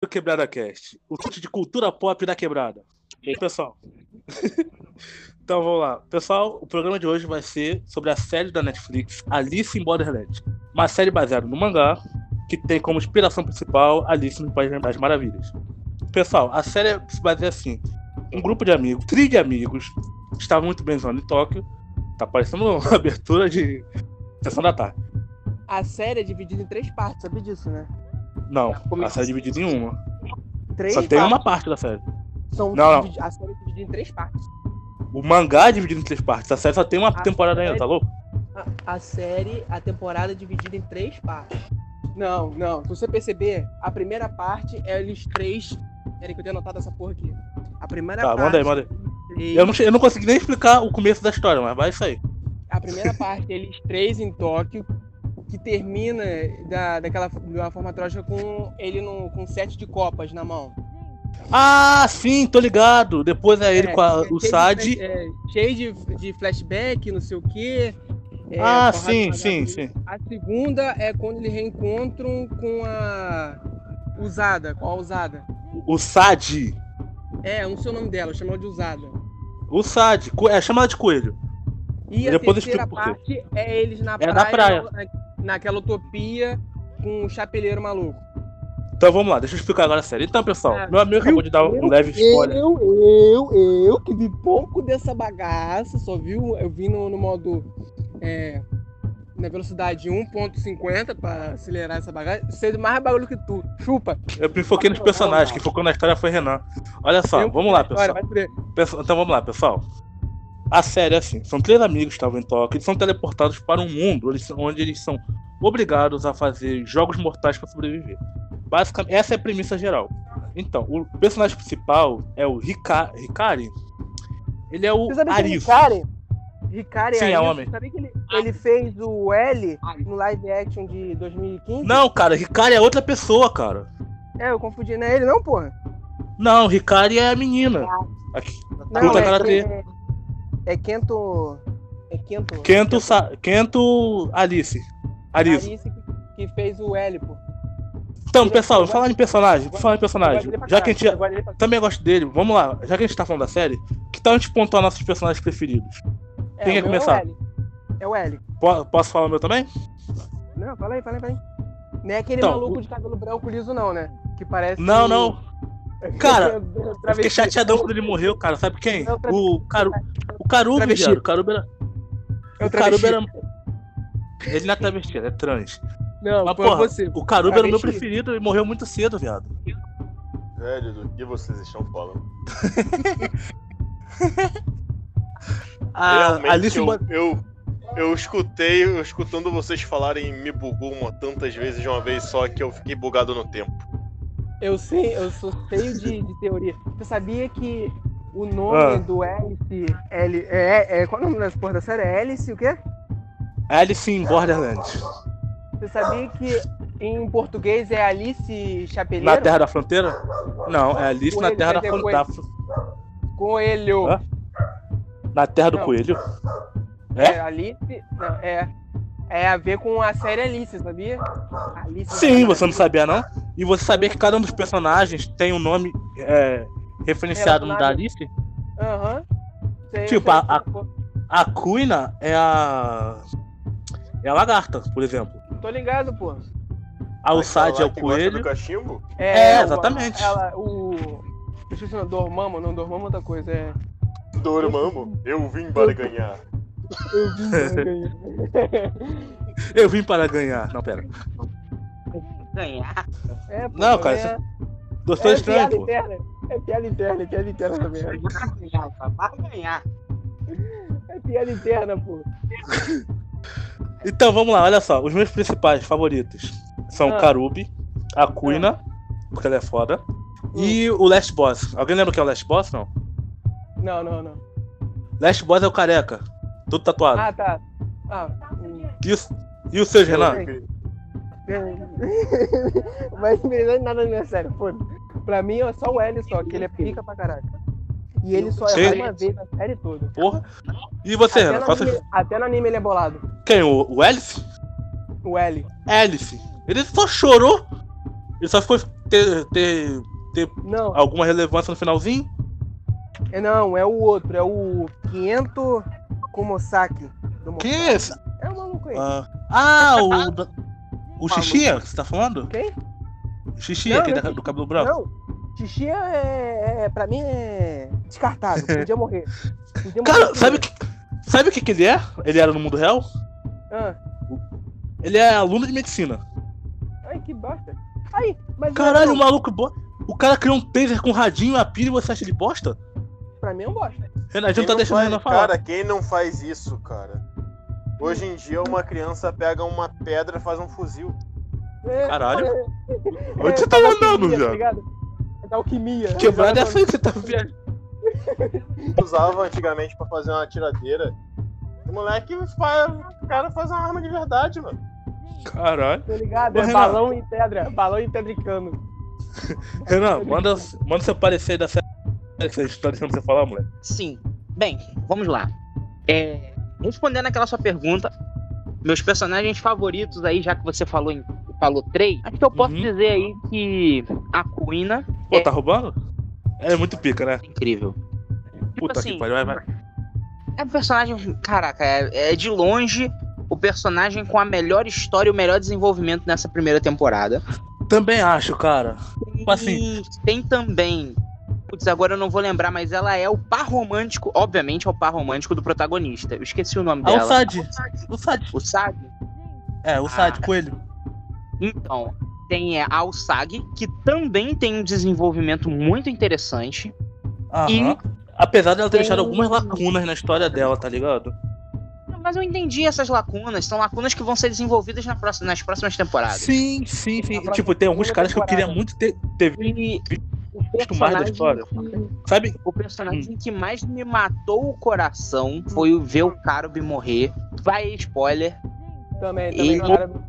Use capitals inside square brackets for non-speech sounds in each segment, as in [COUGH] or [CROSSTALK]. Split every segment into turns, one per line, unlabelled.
do Quebrada Cast, o site de cultura pop da quebrada. E aí, pessoal? [LAUGHS] então vamos lá. Pessoal, o programa de hoje vai ser sobre a série da Netflix Alice in Borderland. Uma série baseada no mangá, que tem como inspiração principal Alice no País das Maravilhas. Pessoal, a série se baseia assim: um grupo de amigos, trio de amigos, estavam muito bem em Tóquio. Tá parecendo uma [LAUGHS] abertura de sessão da tarde.
A série é dividida em três partes, sabe disso, né?
Não, a série é dividida em uma.
Três
Só tem uma parte da série.
São
Não, não.
A série é dividida em três partes.
O mangá é dividido em três partes. A série só tem uma
A
temporada ainda,
série-
tá louco?
A, a série, a temporada é dividida em três partes. Não, não. Se você perceber, a primeira parte é eles três. Peraí que eu tenho anotado essa porra aqui. A primeira
Tá,
parte.
manda aí, manda aí.
três-
Eu não, eu não consegui nem explicar o começo da história, mas vai isso aí.
A primeira [LAUGHS] parte, eles três em Tóquio, que termina da, daquela uma forma trágica com ele no, com um set de copas na mão.
Ah, sim, tô ligado. Depois é ele
É,
com a-
é
o Sad.
é, cheio de, de flashback, não sei o quê. é,
ah, sim, sim, sim.
A segunda é quando eles reencontram com a Usada, com a Usada.
O Sad.
É, não sei o nome dela, eu chamo ela de Usada.
O Sad. É, chama ela de coelho.
E a
Depois
terceira parte é eles na
É
praia,
na praia.
Na- naquela utopia com o chapeleiro maluco.
Então vamos lá, deixa eu explicar agora a série. Então, pessoal,
É,
meu amigo acabou de dar um
eu-
leve spoiler.
Eu, eu, eu, que vi pouco dessa bagaça, só viu, eu vi no, no modo, é, na velocidade 1.50 pra acelerar essa bagaça, sei mais bagulho que tu, chupa.
Eu me foquei nos personagens, quem focou na história foi Renan. Olha só,
Eu-
vamos lá. Pessoal, Então vamos lá, pessoal. A série é assim: são três amigos que estavam em Tóquio, eles são teleportados para um mundo eles- onde eles são obrigados a fazer jogos mortais para sobreviver. Basicamente, essa é a premissa geral. Então, o personagem principal é o Rika, Ricari. Ele é o
Você sabia que o
Arif.
Ricari, Ricari
Sim, é
Arif,
homem.
Sabia que ele, ele fez o L no live action de 2015?
Não, cara, Ricari é outra pessoa, cara.
É, eu confundi, não é ele não, porra?
Não, Ricari é a menina. Aqui.
Não, é, é, é Kento... É Kento...
Kento, Sa- Kento Alice. Arizo.
Arice que, fez o pô.
Então, pessoal,
eu
falar em personagem, falar em personagem. Já que a gente
Eu gosto dele
também vamos lá, já que a gente tá falando da série, que tal a gente pontuar nossos personagens preferidos?
É,
Quem quer
meu
começar?
É o L. É
Posso falar o meu também?
Não, fala aí, fala aí, fala aí. Não é aquele
Então,
maluco
o-
de cabelo branco liso, não, né? Que parece.
Não, não. [LAUGHS] Cara, Eu fiquei chateadão quando ele morreu, cara. Sabe quem?
É o tra-
O Caru. O Carubi,
Travesti.
viado. O Carubi era.
É o
O
travesti.
era. Ele não é travesti, ele é trans.
Não,
Mas, porra,
você.
o Carubi era o meu preferido e morreu muito cedo, viado.
Velho, do que vocês estão falando?
A
Realmente,
Alice
eu, eu, eu escutei, eu escutando vocês falarem me bugou uma, tantas vezes de uma vez só que eu fiquei bugado no tempo.
Eu sei, eu sou cheio de, de teoria. Você sabia que o nome
Ah.
do Alice. L, é, é, qual é o nome dessa porra da série? É Alice o quê?
Alice in Borderlands.
Você sabia que em português é Alice Chapeleiro?
Na Terra da Fronteira? Não, é Alice na
Coelho,
Terra da Fronteira.
Coelho.
Hã? Na Terra do
Não.
Coelho?
É,
É?
Alice. Não, é. É a ver com a série Alice, sabia? Alice
Sim, você não sabia, não? E você sabia que cada um dos personagens tem um nome é, referenciado no da. Alice?
Aham.
Tipo, a- a-. A Kuina é a. É a lagarta, por exemplo.
Tô ligado, pô.
A Usad é o coelho.
do cachimbo?
É,
o-
exatamente.
Ela, o. Deixa eu ver, Dormammu, não, Dormammu é outra coisa, é.
Dormammu, eu vim para ganhar. [LAUGHS]
Eu vim pra ganhar.
Eu vim para ganhar. Não, pera.
ganhar.
É, pô,
Não, cara,
é,
Doutor
é
Estranho,
piada
pô.
interna. É piada interna, é piada interna também. é.
vai ganhar.
É piada interna, pô.
Então vamos lá, olha só. Os meus principais favoritos são
Ah.
o Karubi, a Kuina, porque ela é foda, e o Last Boss. Alguém lembra o que é o Last Boss? Não.
Não, não, não.
Last Boss é o careca, todo tatuado.
Ah, tá. Ah, hum.
E, o, e o seu, Renan? [LAUGHS]
Mas não de nada na minha série, foda Pra mim é só o L só, que ele é pica pra caraca. E ele só erra uma vez na série toda.
Porra. E você,
Até
Renan? seu-
anime, até no anime ele é bolado.
Quem? O, o Alice?
O L.
Alice. Ele só chorou. Ele só ficou ter, ter, ter
Não,
alguma relevância no finalzinho?
é não, é o outro, é o Kiento Komosaki. Do
Quem é esse?
É o maluco aí.
Ah, ah, o. O Xixia que você tá falando?
Quem?
Xixia,
Não,
aquele
não é
da- do cabelo branco.
Não, xixi é, é. Pra mim é. Descartável, [LAUGHS] podia morrer. Podia morrer
Cara,
assim
sabe o que, sabe o que, que ele é? Ele era no mundo real?
Ah,
Ele é aluno de medicina.
ai, que bosta. Aí, mas.
Caralho, o maluco. bo- O cara criou um taser com radinho, a pilha e você acha ele bosta?
Pra mim é um bosta.
Renatinho tá
não
deixando o
faz-
Renan falar.
Cara, quem não faz isso, cara? Hoje em dia, uma criança pega uma pedra e faz um fuzil.
É,
Caralho.
é,
Onde você
é
tá
da
mandando,
alquimia, tá
viado?
É da alquimia.
Quebrada é aí que você tá viajando. [LAUGHS]
Usava antigamente pra fazer uma tiradeira. O moleque faz. O cara faz uma arma de verdade, mano.
Caralho.
Tá ligado? É
Renan.
balão e pedra. Balão e pedra e cano. [LAUGHS]
Renan, manda, manda seu parecer da série que você deixando você falar, moleque.
Sim. Bem, vamos lá. É, respondendo aquela sua pergunta, meus personagens favoritos aí, já que você falou em falou três, acho que eu posso
Uhum.
dizer aí que a Kuina
Pô,
É.
tá roubando? É muito pica, né?
incrível.
Puta
assim,
que pariu, vai, vai.
É um personagem, caraca, é, é de longe o personagem com a melhor história e o melhor desenvolvimento nessa primeira temporada.
Também acho, cara. Tipo assim.
Tem também. Putz, agora eu não vou lembrar, mas ela é o par romântico, obviamente é o par romântico do protagonista. Eu esqueci o nome
Ah, o
dela.
Sad. O Sad.
O Sag?
É, o Sad,
Ah.
coelho.
Então, tem é, a Sag, que também tem um desenvolvimento muito interessante.
Aham.
E-
Apesar dela ter
tem-
deixado algumas lacunas na história dela, tá ligado?
Mas eu entendi essas lacunas, são lacunas que vão ser desenvolvidas na próxima- nas próximas temporadas.
Sim, sim, sim. Tipo, tem alguns caras que eu queria
temporada.
muito ter, ter
E o
visto mais da história.
que-
Sabe?
O personagem que mais me matou o coração foi o ver o Karubi morrer. Vai spoiler.
Também, também.
Ele-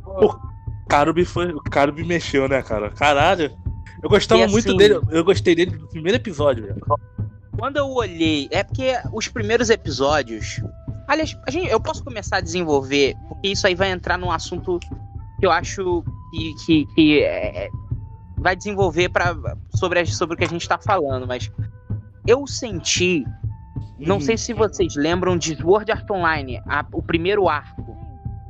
pô,
Karubi foi. O Karubi mexeu, né, cara? Caralho. Eu gostava
E
muito
assim-
dele. Eu gostei dele no primeiro episódio, velho.
Quando eu olhei, é porque os primeiros episódios. Aliás, a gente, eu posso começar a desenvolver, porque isso aí vai entrar num assunto que eu acho que, que, que é- vai desenvolver pra, sobre, a- sobre o que a gente tá falando, mas eu senti. Não
Hum.
sei se vocês lembram de Sword Art Online, a- o primeiro arco.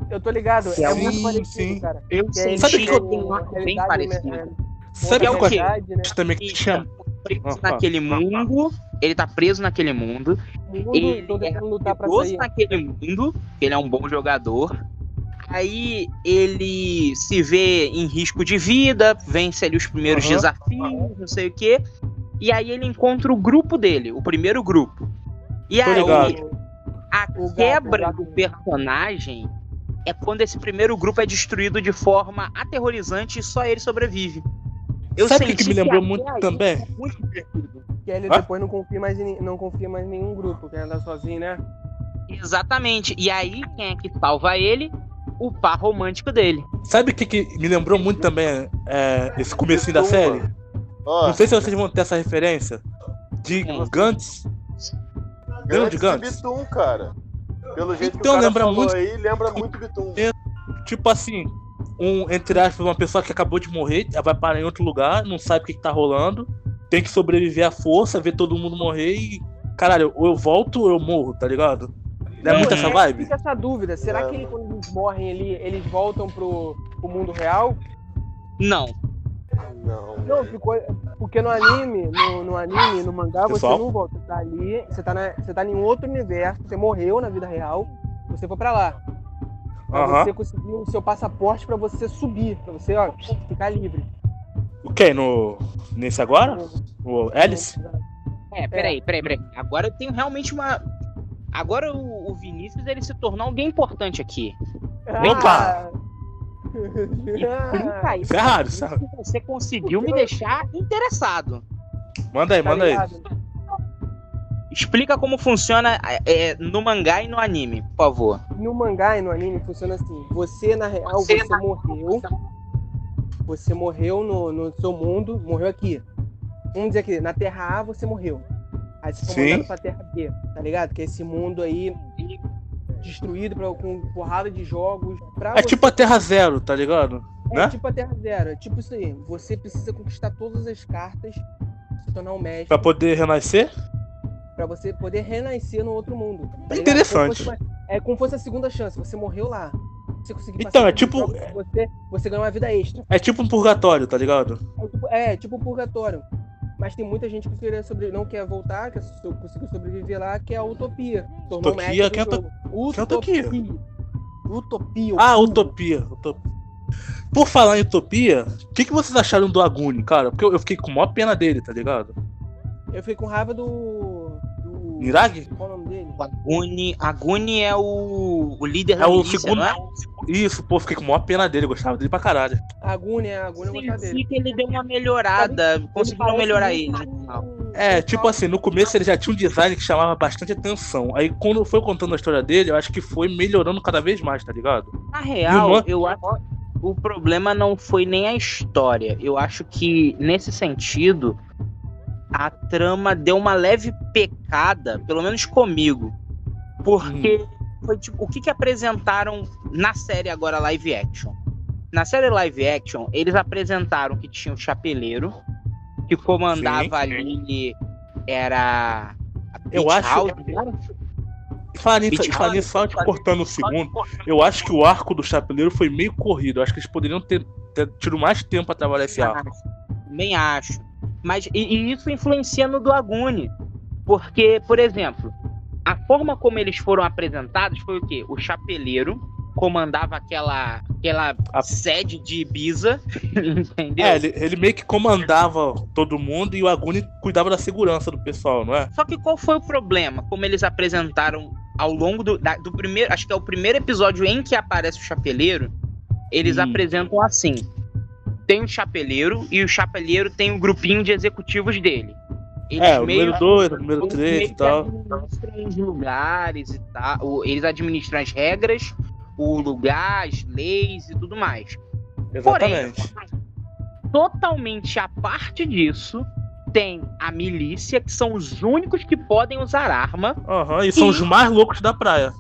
Eu tô ligado.
Sim,
É muito
sim.
parecido, cara.
Eu
Que é
Sabe
senti
que eu-
tem um arco bem parecido.
né,
Sabe
que é
o
o
que eu
quê?
realidade, né?
também que
Ele
tinha.
tá preso
Ah,
naquele mundo. Ele tá preso naquele mundo.
O mundo
Ele é
tentando lutar pra
Preso
sair.
naquele mundo. Ele é um bom jogador. Aí ele se vê em risco de vida, vence ali os primeiros
Aham.
desafios, não sei o quê. E aí ele encontra o grupo dele, o primeiro grupo. E
Tô
aí
ligado.
a quebra do personagem é quando esse primeiro grupo é destruído de forma aterrorizante e só ele sobrevive. Eu
Sabe o que, que me lembrou
até
muito também?
é muito.
Que ele
Hã?
depois não confia mais em, não confia mais em nenhum grupo, quer andar sozinho, né?
Exatamente. E aí, quem é que salva ele? O par romântico dele.
Sabe o que, que me lembrou muito também é, esse comecinho da série?
Ó,
Não sei se vocês vão ter essa referência. De. Gantz. Lembra de
Gantz Bitum, cara. Pelo jeito
Então,
que o cara
lembra
falou
muito-
aí, lembra muito Bitum.
Tipo assim, um, entre aspas, uma pessoa que acabou de morrer, ela vai parar em outro lugar, não sabe o que, que tá rolando, tem que sobreviver à força, ver todo mundo morrer e. Caralho, ou eu volto ou eu morro, tá ligado? Não é muito essa vibe?
Fica essa dúvida. Será
É.
que ele, quando eles morrem ali, eles voltam pro, pro mundo real?
Não.
Não.
Não, ficou. Porque no anime, no, no anime, no mangá,
Pessoal?
você não volta. Você tá ali, você tá, na, você tá em outro universo, você morreu na vida real, você foi pra lá. Pra você conseguir o seu passaporte pra você subir, pra você, ó, ficar livre.
O que? No. Nesse agora? O Alice?
É, peraí, peraí, peraí. Agora eu tenho realmente uma. Agora o, o Vinícius ele se tornou alguém importante aqui.
Opa! [LAUGHS]
Explica aí.
Isso é raro, isso é
que Você conseguiu me deixar interessado.
Manda aí,
Tá
manda aí.
ligado?
Explica como funciona é, no mangá e no anime, por favor.
No mangá e no anime funciona assim: você, na real,
Você
você morreu. Você morreu no, no seu mundo, morreu aqui. Vamos dizer aqui, na Terra A você morreu. Aí você foi
Sim.
mandado pra Terra B, tá ligado? Que é esse mundo aí destruído pra, com porrada de jogos.
É
você-
tipo a Terra Zero, tá ligado?
É
Né?
tipo a Terra Zero. É tipo isso aí. Você precisa conquistar todas as cartas, se tornar um mestre,
Pra poder renascer?
pra você poder renascer no outro mundo. tá
É interessante.
Como uma- é como se fosse a segunda chance. Você morreu lá. Você conseguiu
Então, é tipo-
Você, você ganhou uma vida extra.
É tipo um purgatório, tá ligado?
É tipo, é, tipo um purgatório. Mas tem muita gente que queria sobre, não quer voltar, quer so- conseguir sobreviver lá, que é a utopia. Tornou
Utopia? Quem é é utopia?
Utopia.
Ah,
utopia.
Utopia. Utopia. Por falar em Utopia, o que, que vocês acharam do Aguni, cara? Porque eu, eu fiquei com maior pena dele, tá ligado?
Eu fiquei com raiva do.
Mirage?
Qual o nome dele?
O Aguni, Aguni é o, o líder
É
da
o
milícia,
segundo.
não é?
Isso, pô, fiquei com maior pena dele, eu gostava dele pra caralho.
A Agúnia, a Agúnia eu gostava dele.
Sim, que ele deu uma melhorada, conseguiram
parece
melhorar ele.
um-
É, tipo assim, no começo ele já tinha um design que chamava bastante atenção. Aí quando foi contando a história dele, eu acho que foi melhorando cada vez mais, tá ligado?
Na real, eu acho o problema não foi nem a história. Eu acho que, nesse sentido, a trama deu uma leve pecada, pelo menos comigo. Porque foi tipo, o que, que apresentaram na série agora live action? Na série live action, eles apresentaram que tinha o chapeleiro, que comandava
Sim.
ali era.
Eu acho-
House,
nisso, só te cortando um segundo, eu acho que o arco do Chapeleiro foi meio corrido. Eu acho que eles poderiam ter, ter tido mais tempo pra trabalhar esse arco.
Também acho. Mas e, e isso influencia no do Aguni. Porque, por exemplo, a forma como eles foram apresentados foi o quê? O chapeleiro comandava aquela, aquela
A-
sede de Ibiza, [LAUGHS] entendeu?
É, ele, ele meio que comandava todo mundo e o Aguni cuidava da segurança do pessoal, não é?
Só que qual foi o problema? Como eles apresentaram ao longo do, da- do primeiro. Acho que é o primeiro episódio em que aparece o chapeleiro. Eles
Hum.
apresentam assim: tem o chapeleiro e o chapeleiro tem um grupinho de executivos dele. Eles
É, o número 2, o número
eles
3
meio
e tal.
administram os lugares e tal. Eles administram as regras, o lugar, as leis e tudo mais.
Exatamente.
Totalmente a parte disso, tem a milícia, que são os únicos que podem usar arma.
Aham, e são
E-
os mais loucos da praia.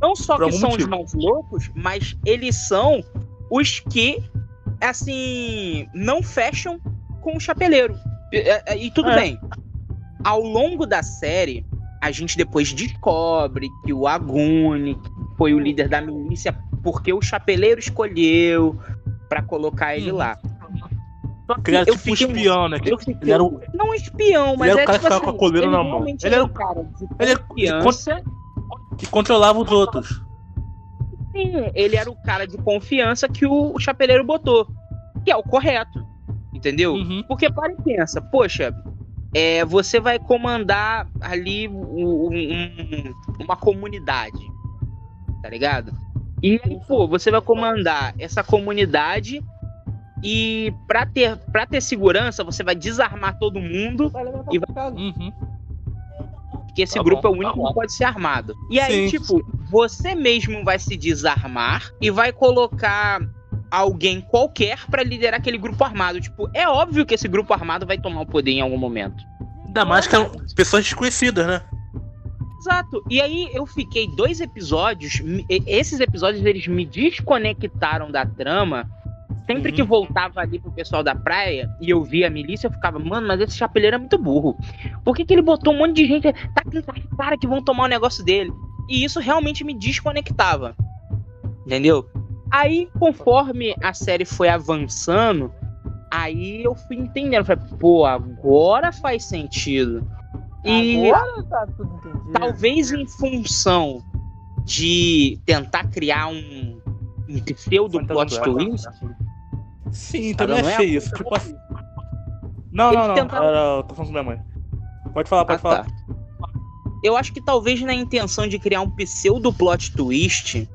Não só
Por
que são
motivo.
os mais loucos, mas eles são os que, assim, não fecham com o chapeleiro. E, e- e tudo
É.
bem. Ao longo da série, a gente depois descobre que o Aguni foi o líder da milícia porque o chapeleiro escolheu pra colocar ele
Uhum.
lá. Só
ele era
eu
tipo um
fiquei-
espião, né?
eu fiquei-
Ele era o,
Não um espião, mas
era o
é
cara que
tipo
ficava com a
assim,
coleira
ele
na mão. Ele
era um cara de
ele era-
confiança.
que controlava os outros.
Sim, ele era o cara de confiança que o, o chapeleiro botou. Que é o correto. Entendeu?
Uhum.
Porque para e pensa, poxa, é, você vai comandar ali um- um- uma comunidade. Tá ligado? E aí, pô, você vai comandar essa comunidade e pra ter, pra ter segurança, você vai desarmar todo mundo,
Vai
E
pra casa.
Uhum.
porque esse
Tá
grupo
bom,
é o único
tá
que pode ser armado. E aí,
Sim.
tipo, você mesmo vai se desarmar e vai colocar alguém qualquer pra liderar aquele grupo armado. Tipo, é óbvio que esse grupo armado vai tomar o poder em algum momento.
Ainda mais que eram pessoas desconhecidas, né?
Exato. E aí eu fiquei dois episódios. Esses episódios eles me desconectaram da trama. Sempre
Uhum.
que voltava ali pro pessoal da praia e eu via a milícia, eu ficava, mano, mas esse chapeleiro é muito burro. Por que, que ele botou um monte de gente? Tá com cara que vão tomar o negócio dele. E isso realmente me desconectava. Entendeu? Aí, conforme a série foi avançando, aí eu fui entendendo. Falei, pô, agora faz sentido. E
Agora tá tudo entendido.
talvez em função de tentar criar um, um pseudo plot twist,
Sim, também
não é
achei
a-
isso. Tipo assim. Não, não, não.
tentaram-.
Eu tô falando com minha mãe. Pode falar, pode
Ah,
falar.
tá. Eu acho que talvez na intenção de criar um pseudo plot twist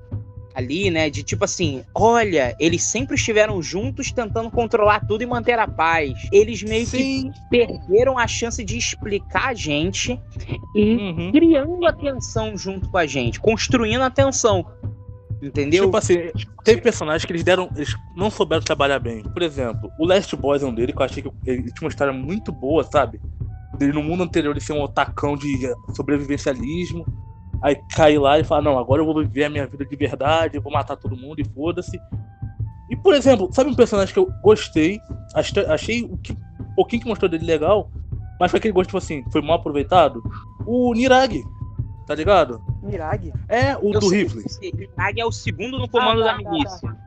ali, né, de tipo assim, olha, eles sempre estiveram juntos tentando controlar tudo e manter a paz. Eles meio que
Sim.
perderam a chance de explicar a gente e
Uhum.
criando a tensão junto com a gente, construindo a tensão. Entendeu?
Tipo assim, tem personagens que eles deram. Eles não souberam trabalhar bem. Por exemplo, o Last Boys é um dele, que eu achei que ele tinha uma história muito boa, sabe? Dele no mundo anterior ele ser um otacão de sobrevivencialismo. Aí cair lá e falar, não, agora eu vou viver a minha vida de verdade, eu vou matar todo mundo e foda-se. E, por exemplo, sabe um personagem que eu gostei, achei, o que, um pouquinho que mostrou dele legal, mas foi aquele gosto, tipo assim, foi mal aproveitado? O Niragi, tá ligado?
Mirage?
É o
Eu
do rifle.
Nag é o segundo no comando
Ah, tá,
da
tá,
milícia.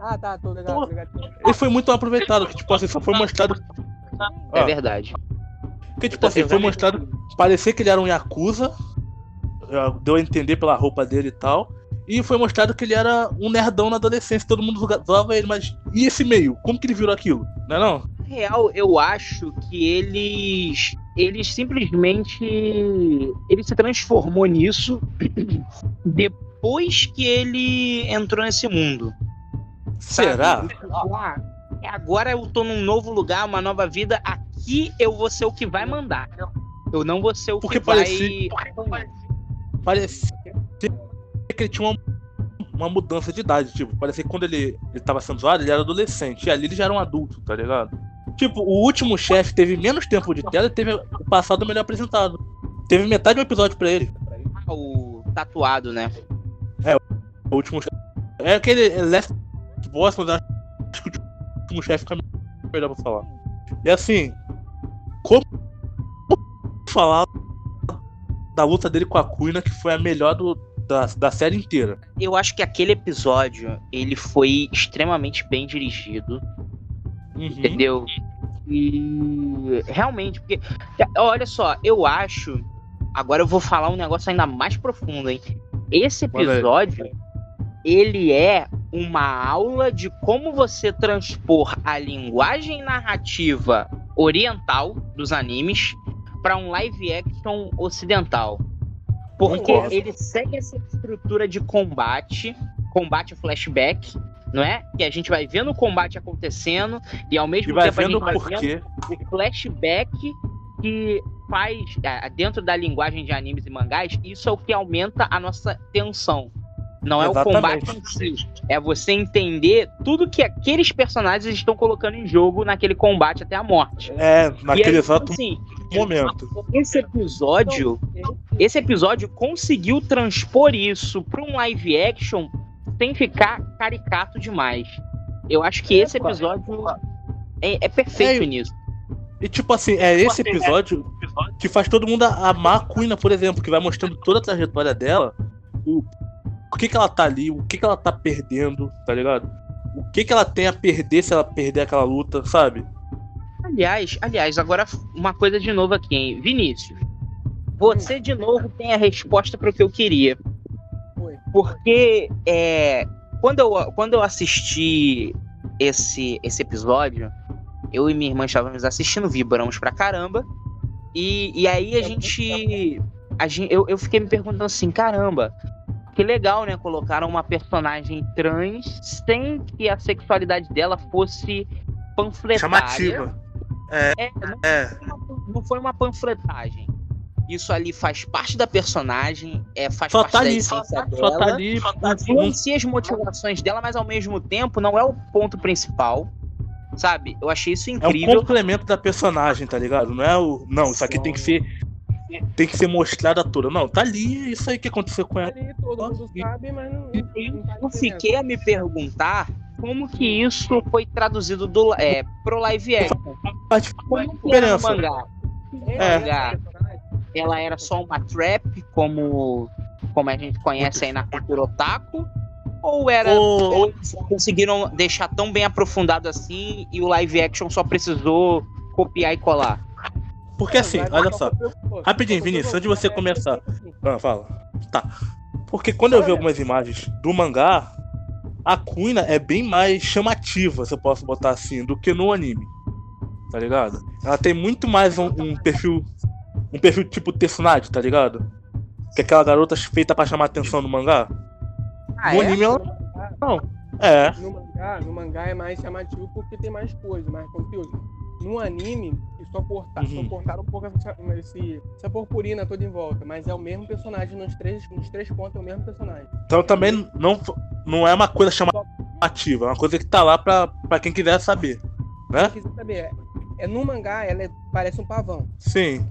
Ah, tá, tô ligado, tô ligado.
Ele foi muito mal aproveitado, que, tipo assim, só foi mostrado.
É
Ah.
verdade.
Porque, tipo assim, foi mostrado. Parecia que ele era um Yakuza. Deu a entender pela roupa dele e tal. E foi mostrado que ele era um nerdão na adolescência, todo mundo zoava ele, mas. E esse meio? Como que ele virou aquilo? Não é não?
Na real, eu acho que eles. Eles simplesmente. Ele se transformou nisso [CLEARS THROAT] depois que ele entrou nesse mundo. sabe?
Será?
Ah, agora eu tô num novo lugar, uma nova vida. Aqui eu vou ser o que vai mandar. Eu não vou ser o
Porque
que vai.
parecia- Parecia que ele tinha uma, uma mudança de idade. Tipo, parecia que quando ele, ele tava sendo zoado, ele era adolescente. E ali ele já era um adulto, tá ligado? Tipo, o último chefe teve menos tempo de tela e teve o passado melhor apresentado. Teve metade do episódio pra ele.
Ah, O tatuado, né?
O último chefe. É aquele é Last Boss, mas acho que o último chefe fica melhor pra falar. E assim, como falar da luta dele com a Kuina, que foi a melhor do, da, da série inteira.
Eu acho que aquele episódio ele foi extremamente bem dirigido.
Uhum.
Entendeu? E realmente, porque. Olha só, eu acho. Agora eu vou falar um negócio ainda mais profundo, hein? Esse episódio, ele é uma aula de como você transpor a linguagem narrativa oriental dos animes para um live action ocidental. Porque ele segue essa estrutura de combate, combate flashback, não é? Que a gente vai vendo o combate acontecendo e ao mesmo
E
tempo a gente vai
por
vendo o flashback que faz é, dentro da linguagem de animes e mangás, isso é o que aumenta a nossa tensão. Não é
Exatamente.
o combate em si. É você entender tudo que aqueles personagens estão colocando em jogo naquele combate até a morte.
É, naquele
aí,
exato
assim,
momento.
esse episódio, esse episódio conseguiu transpor isso para um live action sem ficar caricato demais. Eu acho que esse episódio é, é perfeito
É,
nisso.
E tipo assim, é esse episódio que faz todo mundo amar a Kuina, por exemplo, que vai mostrando toda a trajetória dela, o, o que que ela tá ali, o que que ela tá perdendo, tá ligado? O que que ela tem a perder se ela perder aquela luta, sabe?
Aliás, aliás, agora uma coisa de novo aqui, hein? Vinícius. Você de novo tem a resposta para o que eu queria.
Foi.
Porque é, quando, eu, quando eu assisti esse, esse episódio, eu e minha irmã estávamos assistindo, vibramos pra caramba. E, e aí a gente. A gente eu, eu fiquei me perguntando assim, caramba, que legal, né? Colocaram uma personagem trans sem que a sexualidade dela fosse panfletária.
Chamativa.
É, não
É.
foi uma- não foi uma panfletagem. Isso ali faz parte da personagem, é, faz
Só
parte
tá
da
ali,
essência
só
dela.
tá ali.
As motivações dela, mas ao mesmo tempo não é o ponto principal. Sabe? Eu achei isso
É um
incrível.
complemento da personagem, tá ligado? Não é o. Não, isso aqui tem que ser. Tem que ser mostrado a toda. Não, tá ali, é isso aí que aconteceu com ela.
Ali todo mundo sabe, mas não.
E
não faz
eu fiquei a me perguntar como que isso foi traduzido do, é, pro live action.
Faz
Como que era no
diferença.
mangá?
É.
mangá, ela era só uma trap, como, como a gente conhece aí na cultura otaku? Ou era. Ou eles conseguiram deixar tão bem aprofundado assim e o live action só precisou copiar e colar?
Porque assim,
Mas
olha
só.
Rapidinho, Vinícius, antes de você
né?
começar.
Assim,
Ah, fala. Tá. Porque quando eu vi algumas imagens do mangá, a Kuina é bem mais chamativa, se eu posso botar assim, do que no anime. Tá ligado? Ela tem muito mais um, um perfil. Um perfil tipo Tsunade, tá ligado? Que é aquela garota feita pra chamar atenção no mangá.
Ah,
no
é?
anime ela. Não. É.
No mangá, no mangá é mais chamativo porque tem mais coisa, mais conteúdo. No anime, só, corta,
Uhum.
só cortaram um pouco essa, esse, essa purpurina toda em volta, mas é o mesmo personagem nos três, nos três pontos, é o mesmo personagem.
Então também não, não é uma coisa chamativa, é uma coisa que tá lá pra, pra quem quiser saber. Né?
Quem quiser saber, é, é no mangá, ela é- parece um pavão.
Sim.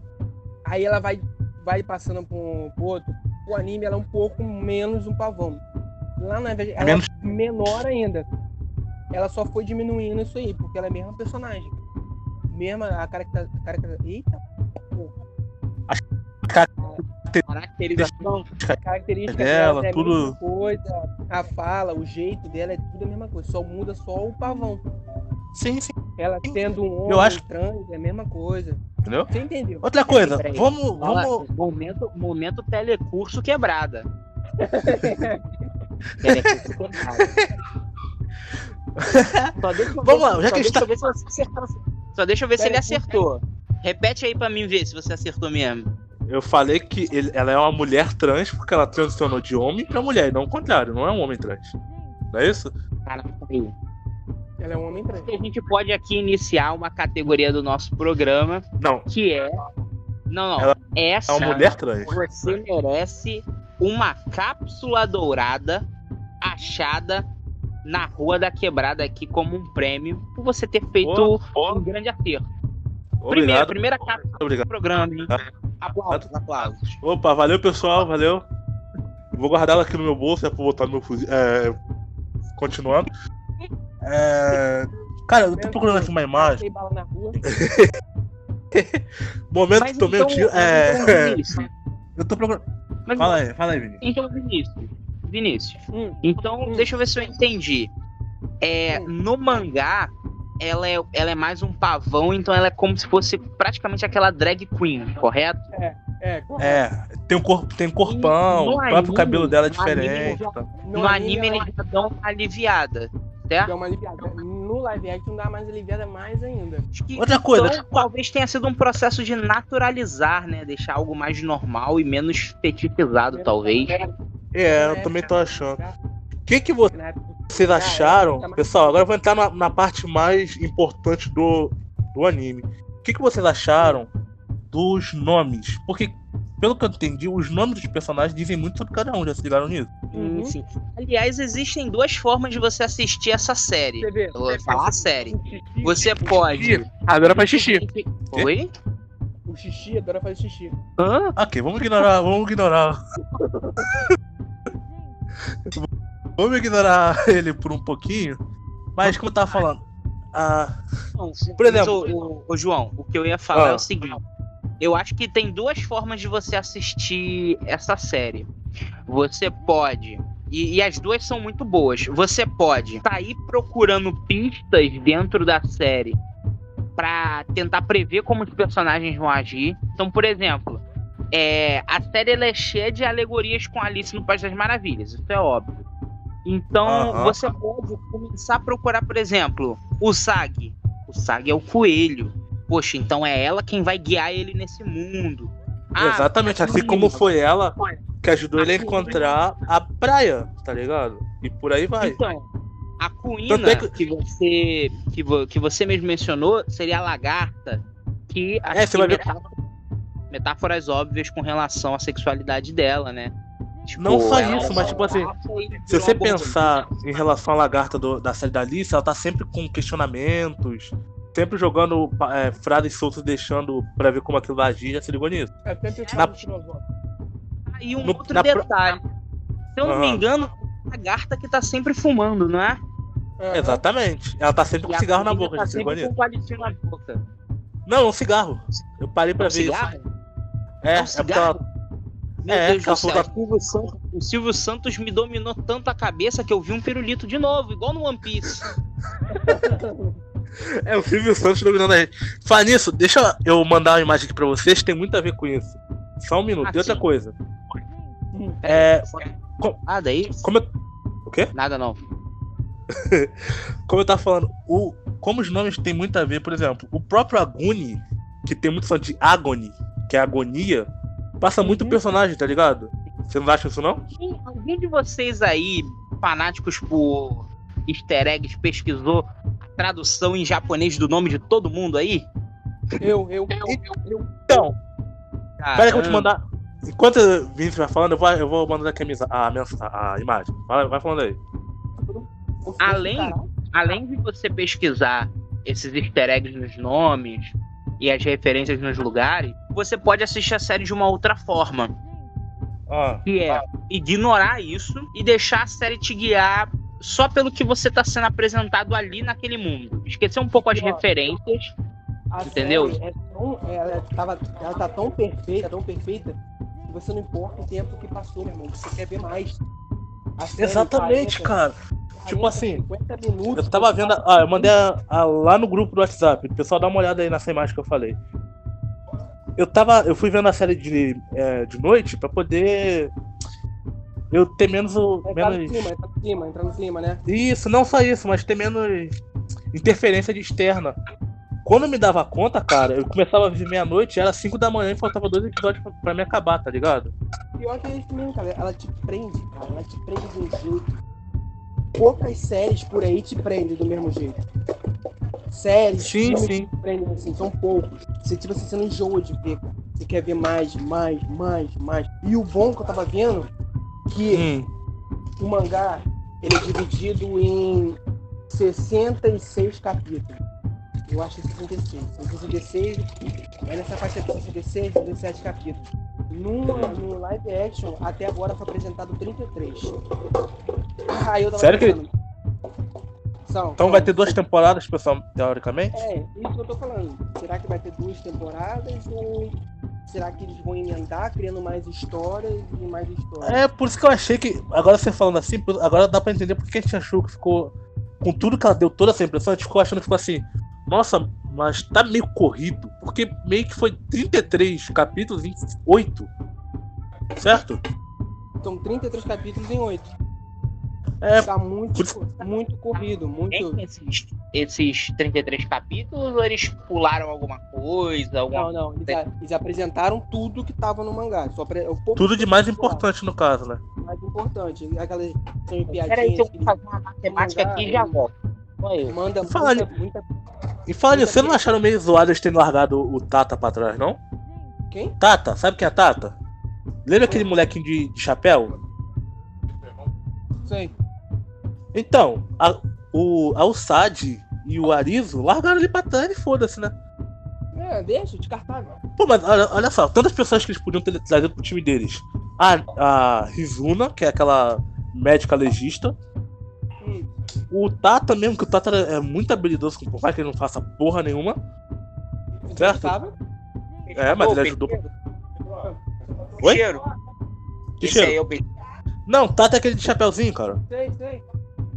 Aí ela vai, vai passando um pro outro. O anime ela é um pouco menos um pavão. Lá na verdade, ela
Menos-
é menor ainda. ela só foi diminuindo isso aí, porque ela é a mesma personagem. Mesma a caracter... caracter... Eita,
Caracterização.
a característica
Dela,
dela é a
tudo-
coisa. A fala, o jeito dela é tudo a mesma coisa. Só muda só o pavão.
Sim, sim.
Ela sendo um homem
Eu acho-
trans é a mesma coisa.
Entendeu?
Você entendeu?
Outra coisa,
Peraí.
vamos,
Fala,
vamos.
momento, momento telecurso quebrada. [LAUGHS] telecurso quebrada. [LAUGHS] Só deixa eu ver
Vamos lá, já
só
que a gente
deixa eu ver se você acertou. Só deixa eu ver se ele acertou. Repete aí pra mim ver se você acertou mesmo.
Eu falei que ele- ela é uma mulher trans porque ela transicionou de homem pra mulher, e não o contrário, não é um homem trans. Não é isso?
Cara, peraí.
Ela é um homem trans.
A gente pode aqui iniciar uma categoria do nosso programa
Não,
que é. Não, não.
Ela
Essa
é uma mulher trans.
você merece uma cápsula dourada achada na Rua da Quebrada aqui como um prêmio por você ter feito
Ó,
um grande acerto. Primeira, primeira cápsula do
Obrigado.
programa, hein? Aplausos, aplausos.
Opa, valeu pessoal, valeu. Vou guardar ela aqui no meu bolso, é pra botar no meu fuzil. É... Continuando. É... Cara, eu tô procurando aqui uma imagem. [LAUGHS] Momento
Mas
que tomei um
então,
tiro. É.
então, Vinícius, [LAUGHS]
Eu tô procurando.
mas
Fala aí, fala aí, Vini.
Então, Vinícius. Vinícius.
Hum,
Então,
Hum.
deixa eu ver se eu entendi. É,
Hum.
no mangá, ela é, ela é mais um pavão, então ela é como se fosse praticamente aquela drag queen, correto?
é, correto.
É, tem um corpo, tem um corpão,
No
o próprio
anime-
cabelo dela é
anime
diferente. tá?
No, anime,
ela
eles já dão uma aliviada, certo?
dá uma aliviada. No live action dá mais aliviada mais ainda.
Acho que
Outra coisa,
então, talvez tenha sido um processo de naturalizar, né? Deixar algo mais normal e menos fetichizado, talvez.
É, eu também tô achando. O que, que vocês acharam? Pessoal, agora eu vou entrar na, na parte mais importante do, do anime. O que, que vocês acharam dos nomes? Porque, pelo que eu entendi, os nomes dos personagens dizem muito sobre cada um, já se ligaram nisso?
Uhum.
Enfim. Aliás, existem duas formas de você assistir essa série. Vou falar a série. Você pode.
Adora fazer xixi.
Oi?
O xixi adora fazer xixi.
Hã?
Ok, vamos ignorar, vamos ignorar. [LAUGHS] vamos ignorar [LAUGHS] ele por um pouquinho. Mas como eu tava falando, ah, Por exemplo-
ô, ô, João, o que eu ia falar
Ah.
é o seguinte. Eu acho que tem duas formas de você assistir essa série. Você pode. E, e as duas são muito boas. Você pode sair procurando pistas dentro da série pra tentar prever como os personagens vão agir. Então, por exemplo, é, a série ela é cheia de alegorias com Alice no País das Maravilhas. Isso é óbvio. Então,
Aham.
você pode começar a procurar, por exemplo, o Sag. O Sag é o coelho. Poxa, então é ela quem vai guiar ele nesse mundo. Ah,
exatamente,
a
assim como foi ela que ajudou
A
ele a encontrar a praia, tá ligado? E por aí vai.
Então, a Cuina
é que-
que... você que, vo- que você mesmo mencionou seria a lagarta que acho
É, você vai ver-
metáforas óbvias com relação à sexualidade dela, né? Tipo,
Não só isso,
era
mas, tipo assim, Se você pensar em relação à lagarta do- da série da Alice, ela tá sempre com questionamentos, sempre jogando é, frases soltas, deixando pra ver como aquilo vai agir, já se ligou nisso?
É sempre
Na-
filosófico.
E um
no-
outro
na pro-
detalhe. Se eu não me
Aham.
engano, a lagarta que tá sempre fumando, não é?
Aham.
Exatamente. Ela tá sempre
E
com cigarro na boca,
tá
já se ligou nisso?
com palitinho na boca.
Não, um cigarro. Eu parei pra
Um
ver isso. É,
É um
é
cigarro? Meu
É,
Deus do céu, Silvio, Santos, o Silvio Santos me dominou tanto a cabeça que eu vi um pirulito de novo, igual no One Piece. [LAUGHS]
É o Silvio Santos dominando a gente. Fala nisso, deixa eu mandar uma imagem aqui pra vocês, tem muito a ver com isso. Só um minuto.
Ah,
e outra
sim.
coisa.
Hum.
É, com-
Nada aí?
como eu... O quê?
Nada não. [LAUGHS]
como eu tava falando, o, como os nomes têm muito a ver, por exemplo, o próprio Aguni, que tem muito som de Agony, que é agonia, passa muito o
Uhum.
personagem, tá ligado? Você não acha isso não?
Alguém- Alguém de vocês aí, fanáticos por easter eggs, pesquisou a tradução em japonês do nome de todo mundo aí?
Eu, eu, eu, eu.
Então, pera aí que eu vou te mandar. Enquanto o Vinícius vai falando, eu vou, eu vou mandando aqui a, misa- a, a imagem. Vai, vai falando aí.
Além, além de você pesquisar esses easter eggs nos nomes e as referências nos lugares, você pode assistir a série de uma outra forma.
Ah,
que é ignorar isso e deixar a série te guiar só pelo que você tá sendo apresentado ali naquele mundo. Esquecer um pouco as referências.
A
Entendeu?
É tão, ela, tava, ela tá tão perfeita, tão perfeita, que você não importa o tempo que passou, meu irmão. Você quer ver mais.
Exatamente,
40,
cara.
40,
Tipo assim,
50 minutos,
Eu tava vendo. Ah, eu mandei a- a- lá no grupo do WhatsApp. O pessoal dá uma olhada aí nessa imagem que eu falei. Eu tava. Eu fui vendo a série de, é, de noite pra poder. Eu ter menos.
Entrar no
menos...
clima, entrar no clima, entrar no clima, né?
Isso, não só isso, mas ter menos interferência de externa. Quando eu me dava conta, cara, eu começava a ver meia-noite, era 5 da manhã e faltava dois episódios pra, pra me acabar, tá ligado?
Pior que é isso mesmo, cara. Ela te prende, cara. Ela te prende de um jeito. Poucas séries por aí te prendem do mesmo jeito. Séries,
Sim, sim.
te prendem assim, são poucos. Você, tipo, assim, você não enjoa de ver, cara. Você quer ver mais, mais, mais, mais. E o bom que eu tava vendo, que
Hum.
o mangá, ele é dividido em 66 capítulos. Eu acho que 66. São 66, é nessa faixa de 66, 67 capítulos. No, no live action, até agora foi apresentado 33. Aí eu tava
Sério que-
pensando, São,
Então
são-
vai ter duas temporadas, pessoal, teoricamente?
É, isso que eu tô falando. Será que vai ter duas temporadas ou será que eles vão emendar, criando mais histórias e mais histórias?
É, por isso que eu achei que. Agora você falando assim, agora dá pra entender porque a gente achou que ficou. Com tudo que ela deu toda essa impressão, a gente ficou achando que ficou assim. Nossa, mas tá meio corrido. Porque meio que foi 33 capítulos em 8. Certo?
São 33 capítulos em 8.
É,
Tá muito,
por isso-
muito corrido, muito.
Esses, esses 33 capítulos ou eles pularam alguma coisa? Alguma...
Não, não, eles, a- eles apresentaram tudo que tava no mangá. Só pouco
tudo de mais importante no caso, né?
mais importante. Aquelas são em
Peraí, que eu
piadinhas.
fazer uma matemática
mangá,
aqui e já volto.
Manda
Fala
muita, muita.
E fala nisso, vocês não acharam meio zoado eles terem largado o Tata pra trás, não?
Quem?
Tata, sabe quem é Tata? Lembra aquele molequinho de, de chapéu?
Sei.
Então, a, o, a Usad e o Arizo largaram ele pra trás e foda-se, né?
É, deixa, descartável.
Pô, mas olha, olha só, tantas pessoas que eles podiam ter trazido pro time deles. A, a Rizuna, que é aquela médica legista. O Tata mesmo, que o Tata é muito habilidoso, por mais que ele não faça porra nenhuma. Certo. É, mas ele ajudou.
O
Oi?
cheiro.
Que
Esse
cheiro?
aí pensei,
Não, Tata é aquele de chapéuzinho, cara.
Sei, sei.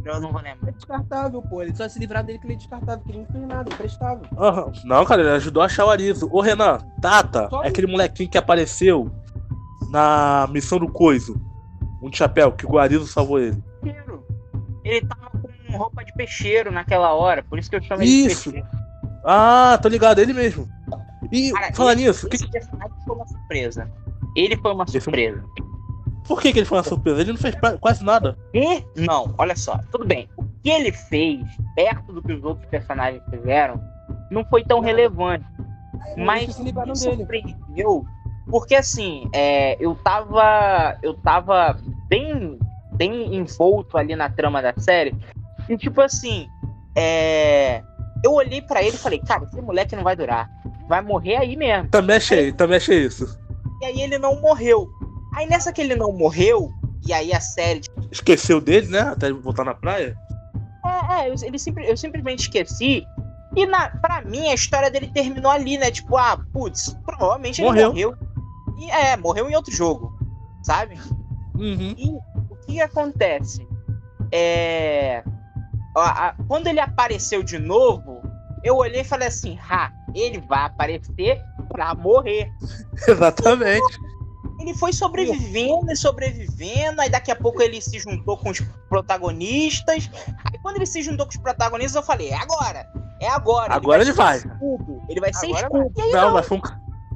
eu não vou lembrar.
É descartável, pô. Ele só se livrar dele que ele é descartável, que ele não fez nada, imprestável.
Aham. Não, cara, ele ajudou a achar o Arizo. Ô, Renan, Tata
Só
é aquele molequinho que apareceu na missão do Coiso. Um de chapéu, que o Arizo salvou ele.
Ele tava com roupa de peixeiro naquela hora, por isso que eu chamo ele de
Isso.
peixeiro.
Ah, tô ligado, ele mesmo. E,
Cara,
fala
esse,
nisso, que-
esse personagem foi uma surpresa. Ele foi uma
Esse-
surpresa.
por que, que ele foi uma surpresa? Ele não fez quase nada.
E, não, olha só, tudo bem. O que ele fez, perto do que os outros personagens fizeram, não foi tão relevante. Mas me surpreendeu, porque assim, é, eu tava. Eu tava bem, bem envolto ali na trama da série. E tipo assim, é, eu olhei pra ele e falei, cara, esse moleque não vai durar. Vai morrer aí mesmo.
Também achei, também achei isso.
E aí ele não morreu. Aí nessa que ele não morreu, e aí a série
Esqueceu dele, né? Até ele voltar na praia.
É, é, eu, ele simp- eu simplesmente esqueci. E na, pra mim, a história dele terminou ali, né? Tipo, ah, putz, provavelmente ele
Morreu.
morreu. E, é, morreu em outro jogo, sabe?
Uhum.
E o que acontece? É. a- a- quando ele apareceu de novo, eu olhei e falei assim: ha, ele vai aparecer pra morrer. [LAUGHS]
Exatamente.
Ele foi sobrevivendo e sobrevivendo, aí daqui a pouco ele se juntou com os protagonistas. Aí quando ele se juntou com os protagonistas, eu falei, é agora! É agora!
Agora ele vai.
escudo, Ele vai ser escudo. E aí,
Não, mas foi um,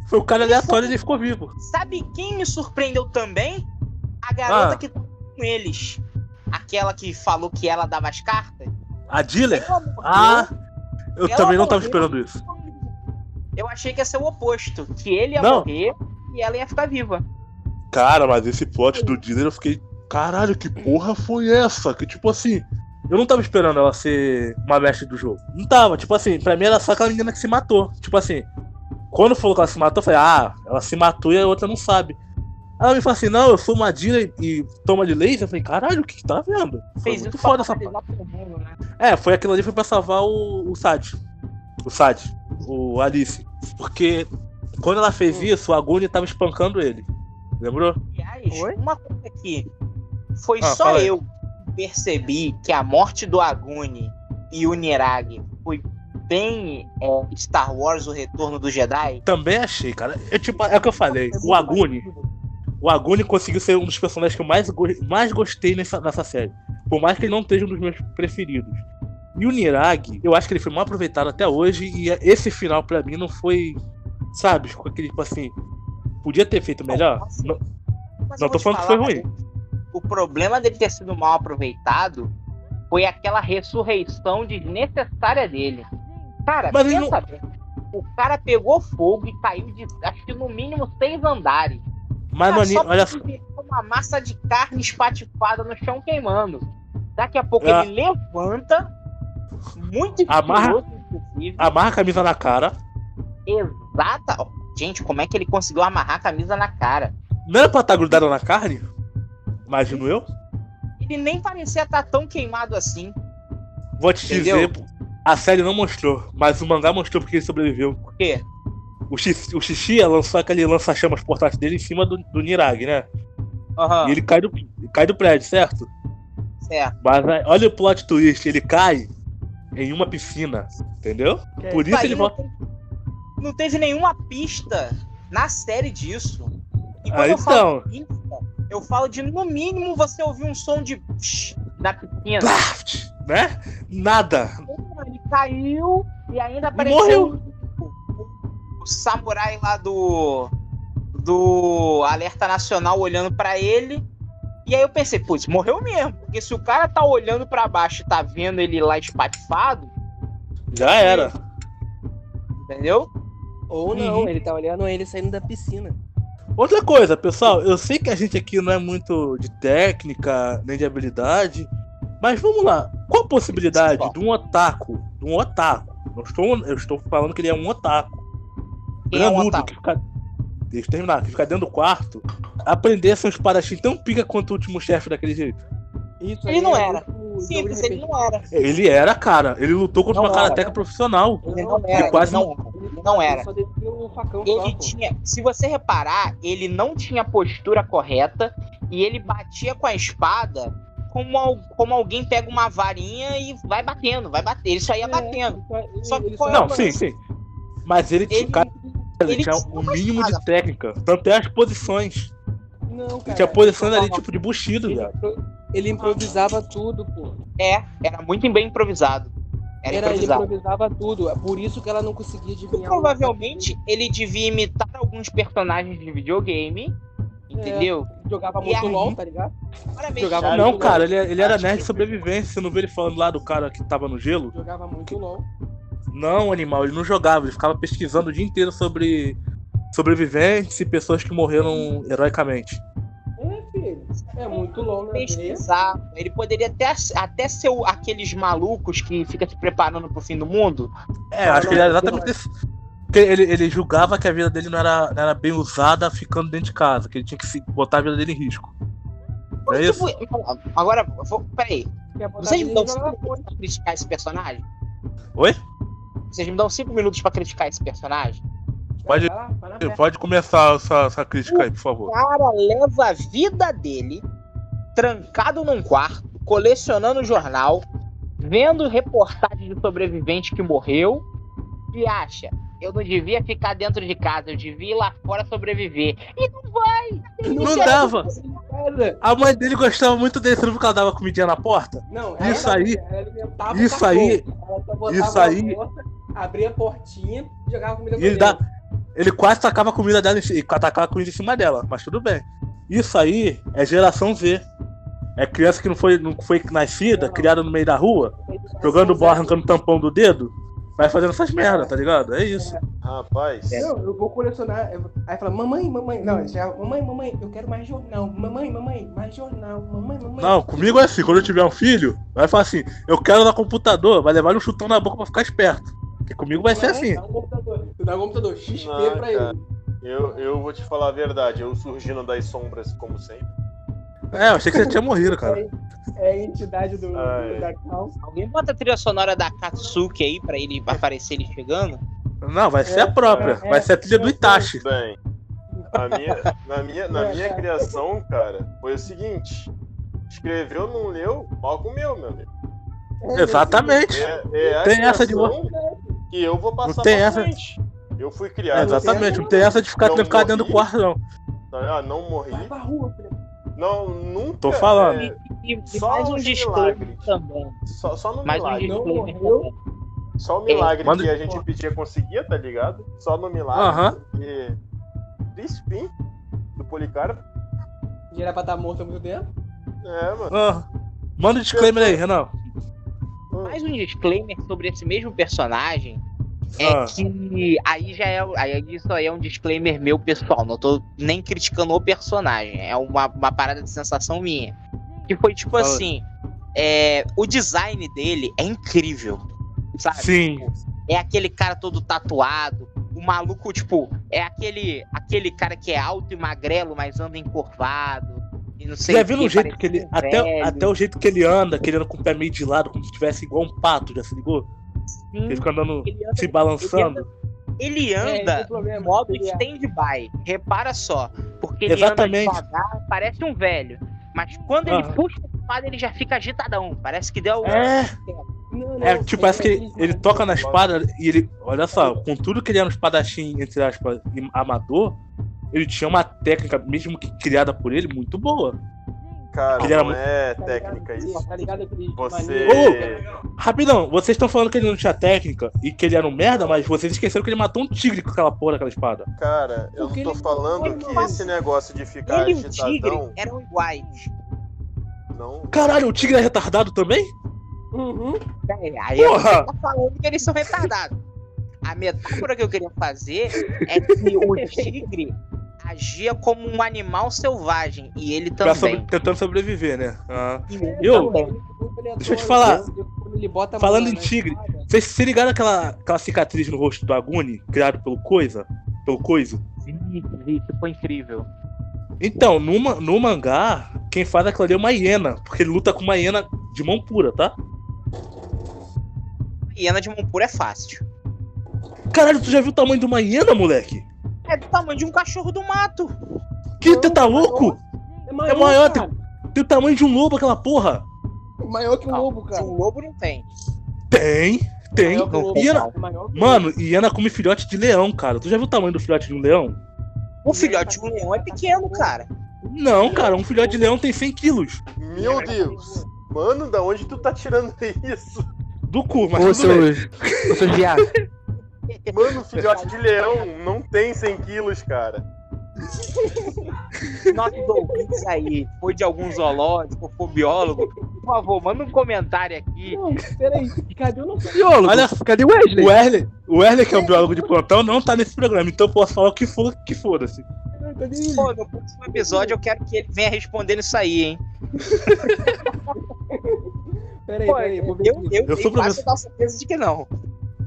foi um cara aleatório e ele ficou vivo.
sabe quem me surpreendeu também? A garota
Ah.
que tá com eles. Aquela que falou que ela dava as cartas.
A dealer?
Morreu.
Ah, eu
Ela
também não tava esperando isso.
Eu achei que ia ser o oposto. Que ele ia
Não.
morrer e ela ia ficar viva.
Cara, mas esse plot do dealer eu fiquei. Caralho, que porra foi essa? Que tipo assim. Eu não tava esperando ela ser uma mestre do jogo. Não tava, tipo assim, pra mim era só aquela menina que se matou. Tipo assim, quando falou que ela se matou, eu falei, ah, ela se matou e a outra não sabe. Ela me falou assim, não, eu sou Madira e, e toma de laser. Eu falei, caralho, o que que tá vendo? Foi
Fez
muito
isso
foda essa
mundo, né?
É, foi aquilo ali foi pra salvar o, o Sad. O Sad, o Alice. Porque quando ela fez
Hum.
isso, o Aguni tava espancando ele. Lembrou?
Aliás,
Oi?
uma coisa aqui. Foi
Ah,
só
fala aí.
eu que percebi que a morte do Aguni e o Nirag foi bem é, Star Wars, o retorno do Jedi.
Também achei, cara. Eu, tipo, é o que eu falei. O Aguni, o Aguni conseguiu ser um dos personagens que eu mais, go- mais gostei nessa, nessa série. Por mais que ele não esteja um dos meus preferidos. E o Nirag, eu acho que ele foi mal aproveitado até hoje. E esse final, pra mim, não foi. Sabe? Ficou aquele tipo assim. Podia ter feito melhor?
Nossa.
Não- Não tô falando que foi
falar,
ruim.
O problema dele ter sido mal aproveitado foi aquela ressurreição desnecessária dele. Cara,
Mas
pensa bem. O cara pegou fogo e caiu de, acho que no mínimo seis andares.
Mas no
Cara,
anime,
só
olha
viu uma massa de carne espatifada no chão queimando. Daqui a pouco
Ah.
ele levanta, muito
Amarra-
inclusive.
amarra a camisa na cara.
Exata. Gente, como é que ele conseguiu amarrar a camisa na cara?
Não era pra estar grudada na carne? Imagino eu.
Ele nem parecia estar tão queimado assim.
Vou te
Entendeu?
dizer, a série não mostrou, mas o mangá mostrou porque ele sobreviveu.
Por quê?
O, Xi- o Xixia lançou aquele lança-chamas portátil dele em cima do, do Nirag, né?
Aham,
E ele cai do, cai do prédio, certo?
certo.
Mas olha o plot twist, ele cai em uma piscina, entendeu? Por isso
Aí
ele
não,
volta.
teve, não teve nenhuma pista na série disso. E quando
Ah,
eu falo
então.
pista, eu falo de no mínimo você ouvir um som de psh na piscina.
Plaft, né? Nada.
Ele caiu e ainda apareceu
morreu.
O, samurai lá do do Alerta Nacional olhando pra ele. E aí eu pensei, putz, morreu mesmo. Porque se o cara tá olhando pra baixo e tá vendo ele lá espatifado,
Já era.
entendeu?
Ou não,
Uhum.
ele tá olhando ele saindo da piscina.
Outra coisa, pessoal, eu sei que a gente aqui não é muito de técnica, nem de habilidade, mas vamos lá. Qual a possibilidade
Sim,
de um otaku, de um otaku, não estou, eu estou falando que ele é um otaku,
É um
granudo,
otaku?
que fica, deixa eu terminar, que fica dentro do quarto, aprender a ser um espadachim tão pica quanto o último chefe daquele jeito.
Isso
Ele não
é
era.
muito
Simples, ele não era.
Ele era, cara, ele lutou contra
Não
uma karateca profissional.
Ele
Não,
não era.
ele quase
não, era. Ele não era.
Ele só descia o facão só,
Ele
pô.
tinha, se você reparar, ele não tinha postura correta e ele batia com a espada como, como alguém pega uma varinha e vai batendo, vai bater. Ele só ia
É,
batendo.
ele-
Só que
ele
foi-
Não, sim, sim. Mas ele,
Ele,
tinha, ele
ele
tinha
tinha
um mínimo de técnica. Tanto é as posições.
Não,
Ele
cara.
tinha posições ali,
ele-
tipo, de Bushido,
ele,
velho.
ele improvisava tudo, pô.
é, era muito bem improvisado. Era,
Era, ele
improvisado.
improvisava tudo. É por isso que ela não conseguia adivinhar.
Provavelmente ele devia imitar alguns personagens de videogame, entendeu?
Jogava
E
muito
aí-
LOL, tá ligado? Jogava
Não,
muito
cara,
LOL.
ele, ele era
Acho
nerd de sobrevivência. Você não viu ele falando lá do cara que tava no gelo?
Jogava muito LOL.
Não, animal, ele não jogava. Ele ficava pesquisando o dia inteiro sobre sobreviventes e pessoas que morreram heroicamente.
É, filho. É muito veia.
pesquisar. Ele poderia até, até ser o- aqueles malucos que fica se preparando pro fim do mundo.
É,
Não,
acho que
não,
ele era
não.
exatamente esse. Porque ele, ele julgava que a vida dele não era, não era bem usada ficando dentro de casa, que ele tinha que se, botar a vida dele em risco. Não é isso?
Agora, vou, peraí. Vocês minutos pra criticar esse personagem?
Oi?
Vocês me dão cinco minutos pra criticar esse personagem?
Pode-
Vai lá, vai na fé.
Pode começar essa, essa crítica aí, por
O
favor.
cara leva a vida dele trancado num quarto, colecionando jornal, vendo reportagem de sobrevivente que morreu e acha. Eu não devia ficar dentro de casa, eu devia ir lá fora sobreviver. E não vai!
Não
é-
dava. A mãe dele gostava muito dele, você não viu que ela dava comidinha na porta?
Não,
Isso
ela-
aí-
o
isso aí-
Ela só botava
isso
a
aí-
porta, abria a portinha e jogava comida
E ele,
pra
dá, ele quase tacava a comida dela em cima, tacava a comida em cima dela, mas tudo bem. Isso aí é geração Z. É criança que não foi, não foi nascida,
Não.
criada no meio da rua,
dentro.
jogando bola, arrancando tampão do dedo, vai fazendo essas merda, tá ligado? É isso.
Rapaz.
Não, eu vou colecionar. eu- Aí fala, mamãe, mamãe. Não, já, mamãe, mamãe, eu quero mais jornal. Mamãe, mamãe, mais jornal. Mamãe, mamãe.
Não, comigo é assim, quando eu tiver um filho, vai falar assim, eu quero dar computador, vai levar um chutão na boca pra ficar esperto. Porque comigo vai ser
É,
assim.
Dá um computador. Tu dá um computador XP
Não,
pra
cara.
ele.
Eu, eu vou te falar a verdade, eu surgindo das sombras, como sempre.
É, eu achei que você tinha morrido, cara.
É a entidade do,
Ai.
do Dakal.
Alguém bota a trilha sonora da Katsuki aí pra ele aparecer ele chegando?
Não, vai ser
É,
a própria.
é,
Vai ser a trilha do
é,
Itachi.
Bem, a minha, na minha, na
É,
minha
é.
criação, cara, foi o seguinte: escreveu, não leu, mal comeu, meu amigo.
Exatamente.
É, é
Tem essa de
que eu vou passar
Não tem
pra
essa-
frente. Eu fui criado.
Exatamente. Não tem essa de ficar trancado dentro do quarto, não.
Ah, não morri.
Vai pra rua.
Não, nunca.
Tô falando.
é,
E, e
Só
mais um
milagres.
também.
só, só no
Mais um
milagre.
Não
disclaimer
morreu.
também.
Só o milagre que a gente pedia conseguia, tá ligado? Só no milagre.
Aham.
Porque. Crispim do Policarpo.
Já era pra estar morto há muito tempo.
É, mano.
Ah, manda um disclaimer aí, Renan.
Mais um disclaimer sobre esse mesmo personagem é
Ah.
que aí já é. Aí isso aí é um disclaimer meu pessoal. Não tô nem criticando o personagem. É uma, uma parada de sensação minha. Que foi tipo
Fala.
assim. é, o design dele é incrível. Sabe?
Sim.
É aquele cara todo tatuado. O maluco, tipo, é aquele, aquele cara que é alto e magrelo, mas anda encurvado. Não sei
Já
o
jeito que ele.
parecendo
Até,
velho.
até o jeito que ele anda, que ele anda com o pé meio de lado, como se tivesse igual um pato, já se ligou?
Sim,
Ele fica andando,
ele anda,
se balançando.
ele
É, é
anda
o problema.
no modo
Ele é-
stand-by. Repara só. Porque ele
Exatamente.
anda devagar, parece um velho. Mas quando ele puxa a espada, ele já fica agitadão. Parece que deu.
É,
Não, não,
é tipo, parece que
é-
ele, ele toca na espada e ele. Olha só, com tudo que ele era um espadachim, entre aspas, amador, ele tinha uma técnica, mesmo que criada por ele, muito boa.
Cara,
Ele era
não
muito-
é
tá
técnica isso.
Tá ligado
Você.
maneiro?
Rapidão, vocês estão falando que ele não tinha técnica e que ele era um merda, mas vocês esqueceram que ele matou um tigre com aquela porra daquela espada.
Cara, eu
Porque
não tô falando que esse negócio de ficar
Ele e o tigre
agitadão.
eram iguais.
Não.
Caralho, o tigre é retardado também?
Uhum.
É, aí
Porra!
você tá falando que eles são retardados. A metáfora que eu queria fazer é que o [LAUGHS] tigre agia como um animal selvagem e ele
Pra sobre-
também.
tentando sobreviver, né? Ah.
E
Eu-
também.
Deixa eu te falar.
Quando ele bota a
Falando em
na
tigre,
espada,
Vocês se ligaram aquela, aquela cicatriz no rosto do Aguni, criado pelo Coisa? Pelo Coiso?
Isso foi incrível.
Então, no, ma- no mangá, quem faz aquilo ali é uma hiena, porque ele luta com uma hiena de mão pura, tá?
Hiena de mão pura é fácil.
Caralho, tu já viu o tamanho de uma hiena, moleque?
É tamanho de um cachorro do mato.
Que
Não,
tu tá louco?
É maior,
É maior,
cara.
Tem o tamanho de um lobo aquela porra.
Maior que um
Não,
lobo, cara.
O lobo não tem.
Tem, tem.
Maior que um lobo, um
Mano, hiena come filhote de leão, cara. Tu já viu o tamanho do filhote de um leão?
O filhote de um leão é pequeno, cara.
Não, cara, um filhote de leão tem 100 quilos.
Meu Deus! Mano, da onde tu tá tirando [LAUGHS] isso?
Do cu, mas
Ô,
tudo bem.
seus, ô, seus [LAUGHS] viados. [LAUGHS]
Mano, filhote de leão não tem 100 quilos, cara. [LAUGHS]
Nossos ouvintes aí, foi de algum zoológico, for biólogo, por favor, manda um comentário aqui.
Não, peraí. Cadê o nosso
Biólogo,
Olha-
cadê o Wesley?
O Erle, o Erle, que é o biólogo de plantão, não tá nesse programa, então eu posso falar o que for, que foda-se.
Pô, no próximo episódio eu quero que ele venha respondendo isso aí, hein? [LAUGHS]
Peraí, peraí. Vou
eu,
ver
eu, eu,
Eu sou professor-
certeza de que não.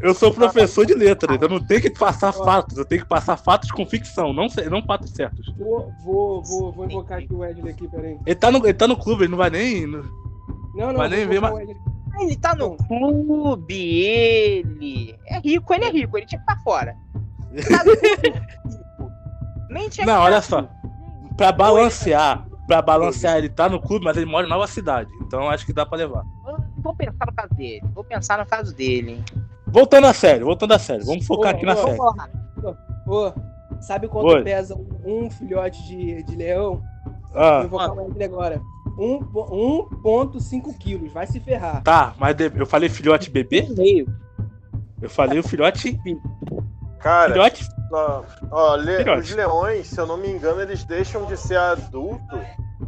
Eu sou professor de letras, eu não tenho que passar fatos, eu tenho que passar fatos com ficção, não, não fatos certos.
Vou, vou, vou, vou invocar aqui o Wesley aqui, peraí.
Ele tá no, ele tá no clube, ele não vai nem.
Não, não,
Vai nem ver, mas-
Ele tá no clube, ele. É rico, ele é rico, ele tinha que estar fora. Tá no clube, rico. Nem tinha
Não, olha
tá
só. Pra balancear, pra balancear, ele tá no clube, mas ele mora em nova cidade. Então acho que dá pra levar.
Vou pensar no caso dele. Vou pensar no caso dele, hein?
Voltando a sério, voltando a sério. Vamos focar
Ô,
aqui na
ô,
série.
Ô, sabe quanto
Oi.
pesa um, filhote de, de leão? Vou
Ah,
invocar o Wesley agora. Um po- 1,5 quilos. Vai se ferrar.
tá, mas eu falei filhote bebê?
Meio.
Eu falei o filhote.
Cara,
Filhote.
ó, ó, le-
Filhote.
os leões, se eu não me engano, eles deixam de ser adulto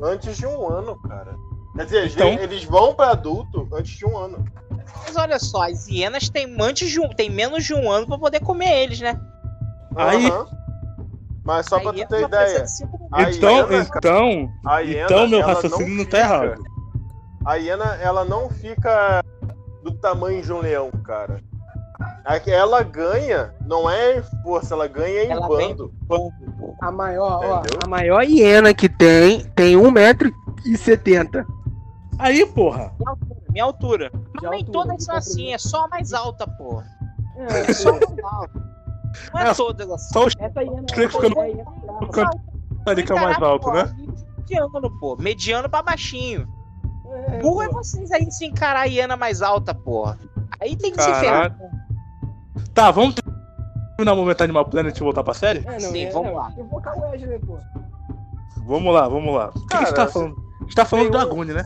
antes de um ano, cara. Quer dizer, eles-
Então-
eles vão pra adulto antes de um ano.
Mas olha só, as hienas têm, antes de um, têm menos de um ano pra poder comer eles, né?
Aí-.
Mas só
A
pra tu
hiena
ter ideia,
Então,
hiena,
então.
a hiena,
Então meu
ela
raciocínio não tá
fica-
errado.
A hiena, ela não fica do tamanho de um leão, cara. Ela ganha não é em força, ela ganha em
Ela vem-
bando.
A maior, ó, a maior hiena que tem, tem 1,70m.
Aí, porra.
Minha altura. Minha altura. Mas
De
nem
altura,
todas são assim, é só a mais alta, pô.
É,
É só a mais alta. Não é
É,
todas assim.
Só os ficando-
hiena é
ficando ali que é o mais alto, né?
Mediano, pô. Mediano pra baixinho.
É,
Burro é
pô.
vocês aí se encarar a hiena mais alta, porra. Aí tem que se
Caralho.
ferrar.
Tá, vamos terminar o momento Animal Planet e voltar pra série?
É, não,
Sim,
é,
vamos
não,
lá.
Eu vou com a Wesley, pô.
Vamos lá, vamos lá. O que, que a gente tá falando? A gente tá falando do Agune, né?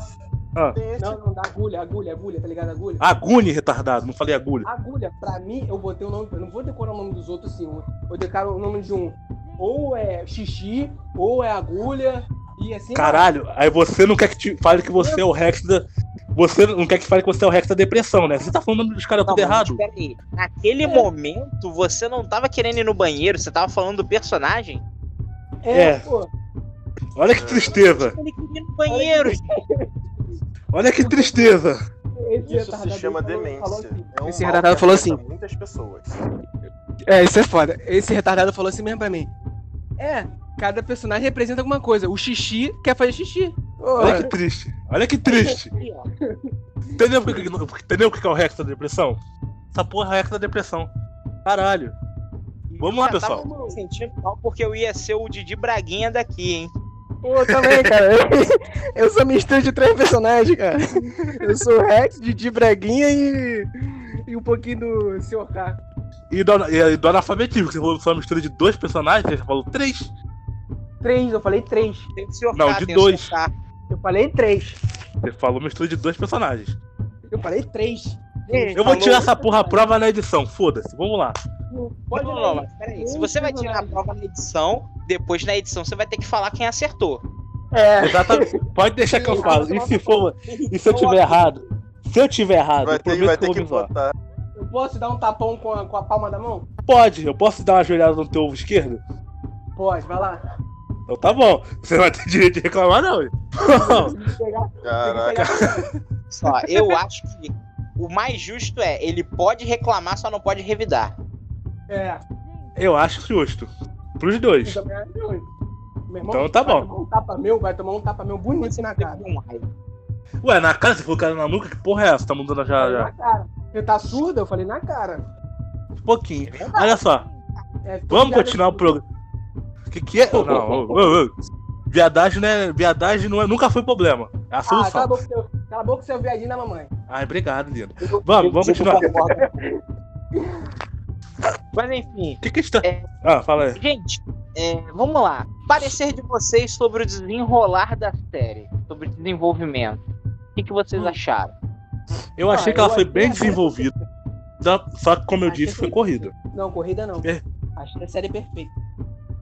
Ah,
Não, não, da agulha, agulha, agulha, tá ligado? Agulha.
Agune, retardado, não falei agulha.
Agulha, pra mim, eu botei o nome. Eu não vou decorar o nome dos outros assim. Eu vou decorar o nome de um. Ou é xixi, ou é agulha. E assim.
Caralho, aí você não quer que te fale que você é o Rex da. Você não quer que fale que você é o Rex da depressão, né? Você tá falando dos caras tudo
mas
errado.
espera aí. Naquele momento, você não tava querendo ir no banheiro, você tava falando do personagem.
É,
É.
pô.
Olha que tristeza.
Ele queria ir no banheiro. [LAUGHS]
Olha que tristeza.
Esse
Isso se
retardado
chama
falou-
demência.
falou assim.
É um
Esse retardado falou assim.
Muitas pessoas.
É, isso é foda. Esse retardado falou assim mesmo pra mim. É, cada personagem representa alguma coisa. O xixi quer fazer xixi.
Olha que triste. Olha que triste. Entendeu por que, entendeu o que é o Rex da depressão? Essa porra é o Rex da depressão. Caralho. Vamos lá, pessoal.
sentindo mal porque eu ia ser o Didi Braguinha daqui, hein?
Pô, também, cara. Eu sou mistura de três personagens, cara. Eu sou o Rex, Didi Braguinha e. E um pouquinho do Sr. K.
E do, e do analfabetismo, que você falou uma mistura de dois personagens, você falou três.
Três, eu falei três.
Tem o Sr.
Não,
K,
de dois.
Eu falei três.
Você falou mistura de dois personagens.
Eu falei três.
Eu vou tirar essa porra à prova na edição, foda-se. Vamos lá.
Pode
não,
ir,
não, mas peraí. Se você vai tirar a prova na edição, depois na edição você vai ter que falar quem acertou.
É.
Exatamente. Pode deixar que eu [LAUGHS] falo. E se for. E se eu tiver errado? Se eu tiver errado,
Vai
eu
ter, vai ter que botar.
Eu posso dar um tapão com a, com a palma da mão?
Pode, eu posso dar uma joelhada no teu ovo esquerdo?
Pode, vai lá.
Então tá bom. Você não vai ter direito de reclamar, não. [LAUGHS]
Pegar,
Caraca.
Só, eu acho que o mais justo é, ele pode reclamar, só não pode revidar.
É.
Eu acho justo. Pros dois.
Eu também acho ruim. Meu irmão
Então tá
vai
bom.
tomar um tapa meu, vai tomar um tapa meu bonito na cara.
Ué, na cara você falou cara na nuca? Que porra é essa? Tá mudando já, já.
na cara. Você tá surdo? Eu falei na cara.
Um pouquinho. Olha só.
É,
Vamos continuar o programa. O que, que é? Não. Viadagem, né? Viadagem não é- nunca foi problema. É a
Ah, cala a
solução.
boca, seu, cala a boca, seu viadinho da mamãe.
Ai, obrigado, lindo. Vamos, vamos continuar. [LAUGHS]
Mas enfim,
O que, que a gente tá.
É.
Ah, fala aí.
gente, é, vamos lá. Parecer de vocês sobre o desenrolar da série, sobre o desenvolvimento. O que, que vocês
Hum.
acharam?
Eu achei
Ah,
que ela foi
achei
bem desenvolvida. Só que, como eu
Achei
disse, foi
que-
corrida.
Não, corrida não.
É.
Achei a série perfeita.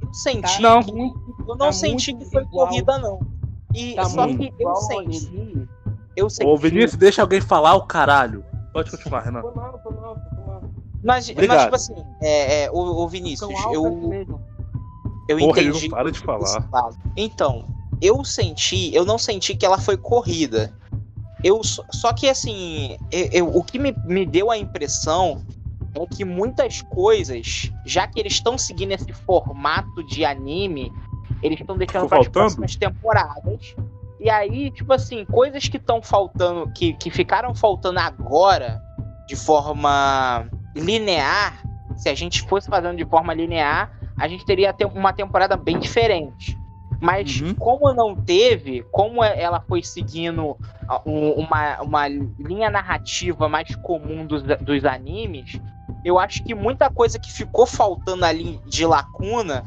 Eu senti,
Tá
Não.
muito,
eu não
tá
senti que foi
igual.
corrida, não. E
tá
só que eu senti. Eu senti.
Ô, Vinícius, deixa alguém falar o caralho. Pode continuar, Renan.
Foi mal,
Mas, mas tipo assim, é, é, o, o Vinícius, eu, eu
Porra, ele
entendi.
não para de falar.
Então, eu senti, eu não senti que ela foi corrida. Eu só que assim, eu- eu- o que me, me deu a impressão é que muitas coisas, já que eles estão seguindo esse formato de anime, eles estão deixando para as próximas temporadas. E aí, tipo assim, coisas que estão faltando, que, que ficaram faltando agora, de forma linear, se a gente fosse fazendo de forma linear, a gente teria te- uma temporada bem diferente. Mas
Uhum.
como não teve, como é- ela foi seguindo um- uma, uma linha narrativa mais comum dos, dos animes, eu acho que muita coisa que ficou faltando ali de lacuna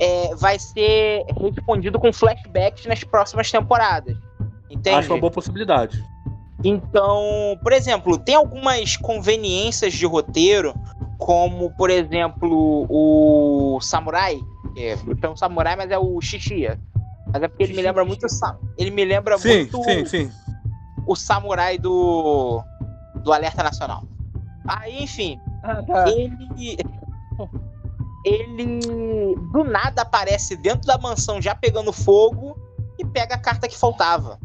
é, vai ser respondido com flashbacks nas próximas temporadas. Entende?
Acho uma boa possibilidade.
Então, por exemplo, tem algumas conveniências de roteiro, como, por exemplo, o Samurai. que É, então, o Samurai, mas é o Xixia. Mas é porque ele me lembra muito. Ele me lembra
Sim,
muito
sim, sim.
o Samurai do. do Alerta Nacional. Aí, enfim,
Ah, tá.
ele. Ele do nada aparece dentro da mansão já pegando fogo e pega a carta que faltava.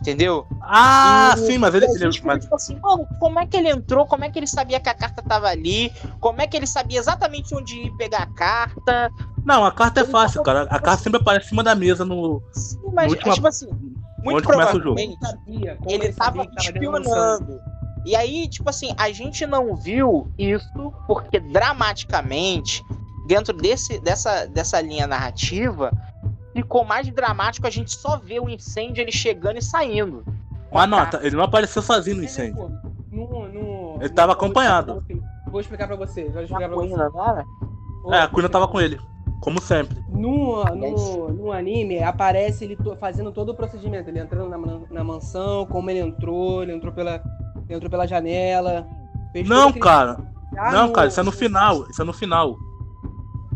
Entendeu?
Ah,
E-
sim, mas ele. Ele- mas-
tipo assim, mano, como é que ele entrou? Como é que ele sabia que a carta tava ali? Como é que ele sabia exatamente onde ir pegar a carta?
Não, a carta é fácil, cara. A carta sempre aparece em cima da mesa no.
Sim, mas,
última-
tipo assim, muito
onde começa o jogo.
provavelmente
sabia como
ele tava
tava
espionando. E aí, tipo assim, a gente não viu isso porque dramaticamente, dentro desse, dessa, dessa linha narrativa, ficou mais dramático a gente só ver o incêndio ele chegando e saindo.
Uma nota, ele não apareceu sozinho no incêndio.
no- no-
Ele tava
no-
acompanhado.
Vou explicar pra você. Vou explicar
Na
pra
era?
É, a Quina tava com ele. Como sempre.
No, no, no anime, aparece ele to- fazendo todo o procedimento. Ele entrando na, na mansão, como ele entrou, ele entrou pela, ele entrou pela janela. fez
Não, cara.
Já
Não, cara, isso é no final. Isso é no final.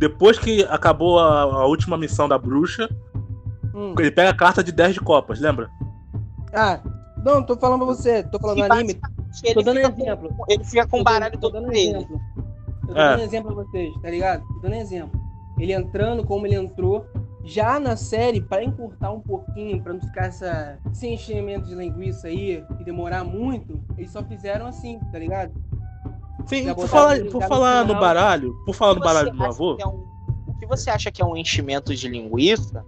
Depois que acabou a, a última missão da bruxa,
Hum.
ele pega a carta de 10 de copas, lembra?
Ah, não, tô falando pra você. Tô falando do anime. Tô dando
fica com-
exemplo.
ele fica com o
Tô
baralho todo
dando
dele.
exemplo. Tô
É.
dando exemplo pra vocês, tá ligado? Tô dando exemplo. Ele entrando como ele entrou. Já na série, pra encurtar um pouquinho, pra não ficar essa, esse enchimento de linguiça aí e demorar muito, eles só fizeram assim, tá ligado?
Sim, por falar,
ele
por
no
falar no baralho, por falar no baralho do meu avô,
é um- o que você acha que é um enchimento de linguiça?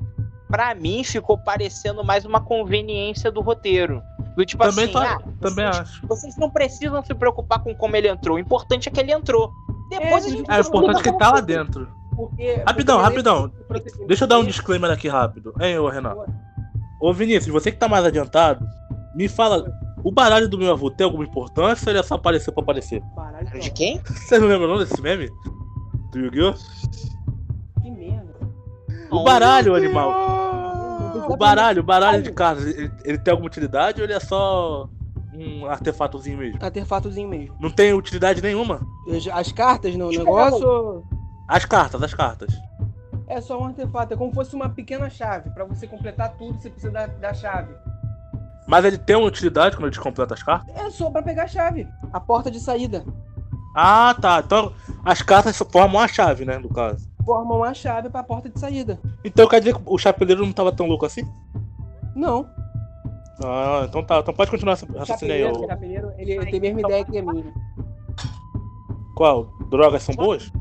Pra mim ficou parecendo mais uma conveniência do roteiro. Do tipo
também,
assim,
tá,
ah,
também
vocês,
acho.
vocês não precisam se preocupar com como ele entrou. O importante é que ele entrou. Depois
É,
a gente
É, o importante é que ele tá lá dentro.
Porque,
Rapidão,
porque
rapidão.
procedimento
Deixa eu dar um disclaimer aqui rápido. Hein, ô Renato? Ô Vinícius, você que tá mais adiantado, me fala, o baralho do meu avô tem alguma importância ou ele é só apareceu pra aparecer?
Baralho
De
só.
quem? [LAUGHS]
Você não lembra não desse meme? Do Yu-Gi-Oh?
Que merda.
O baralho, animal.
Não
O baralho, o baralho de casa, ele, ele tem alguma utilidade ou ele é só um artefatozinho mesmo?
Artefatozinho mesmo.
Não tem utilidade nenhuma.
As cartas no
eu
negócio
As cartas, as cartas.
é só um artefato. É como se fosse uma pequena chave. Pra você completar tudo, você precisa da, da chave.
Mas ele tem uma utilidade quando a gente completa as cartas?
É só pra pegar a chave. A porta de saída.
Ah, tá. Então as cartas formam a chave, né, no caso.
Forma uma chave pra porta de saída.
Então quer dizer que o chapeleiro não tava tão louco assim?
Não.
Ah, então tá. Então pode continuar essa
O
raciocínio aí. ô.
chapeleiro, ele, ele tem a mesma ideia que a minha.
Qual? Drogas são boas?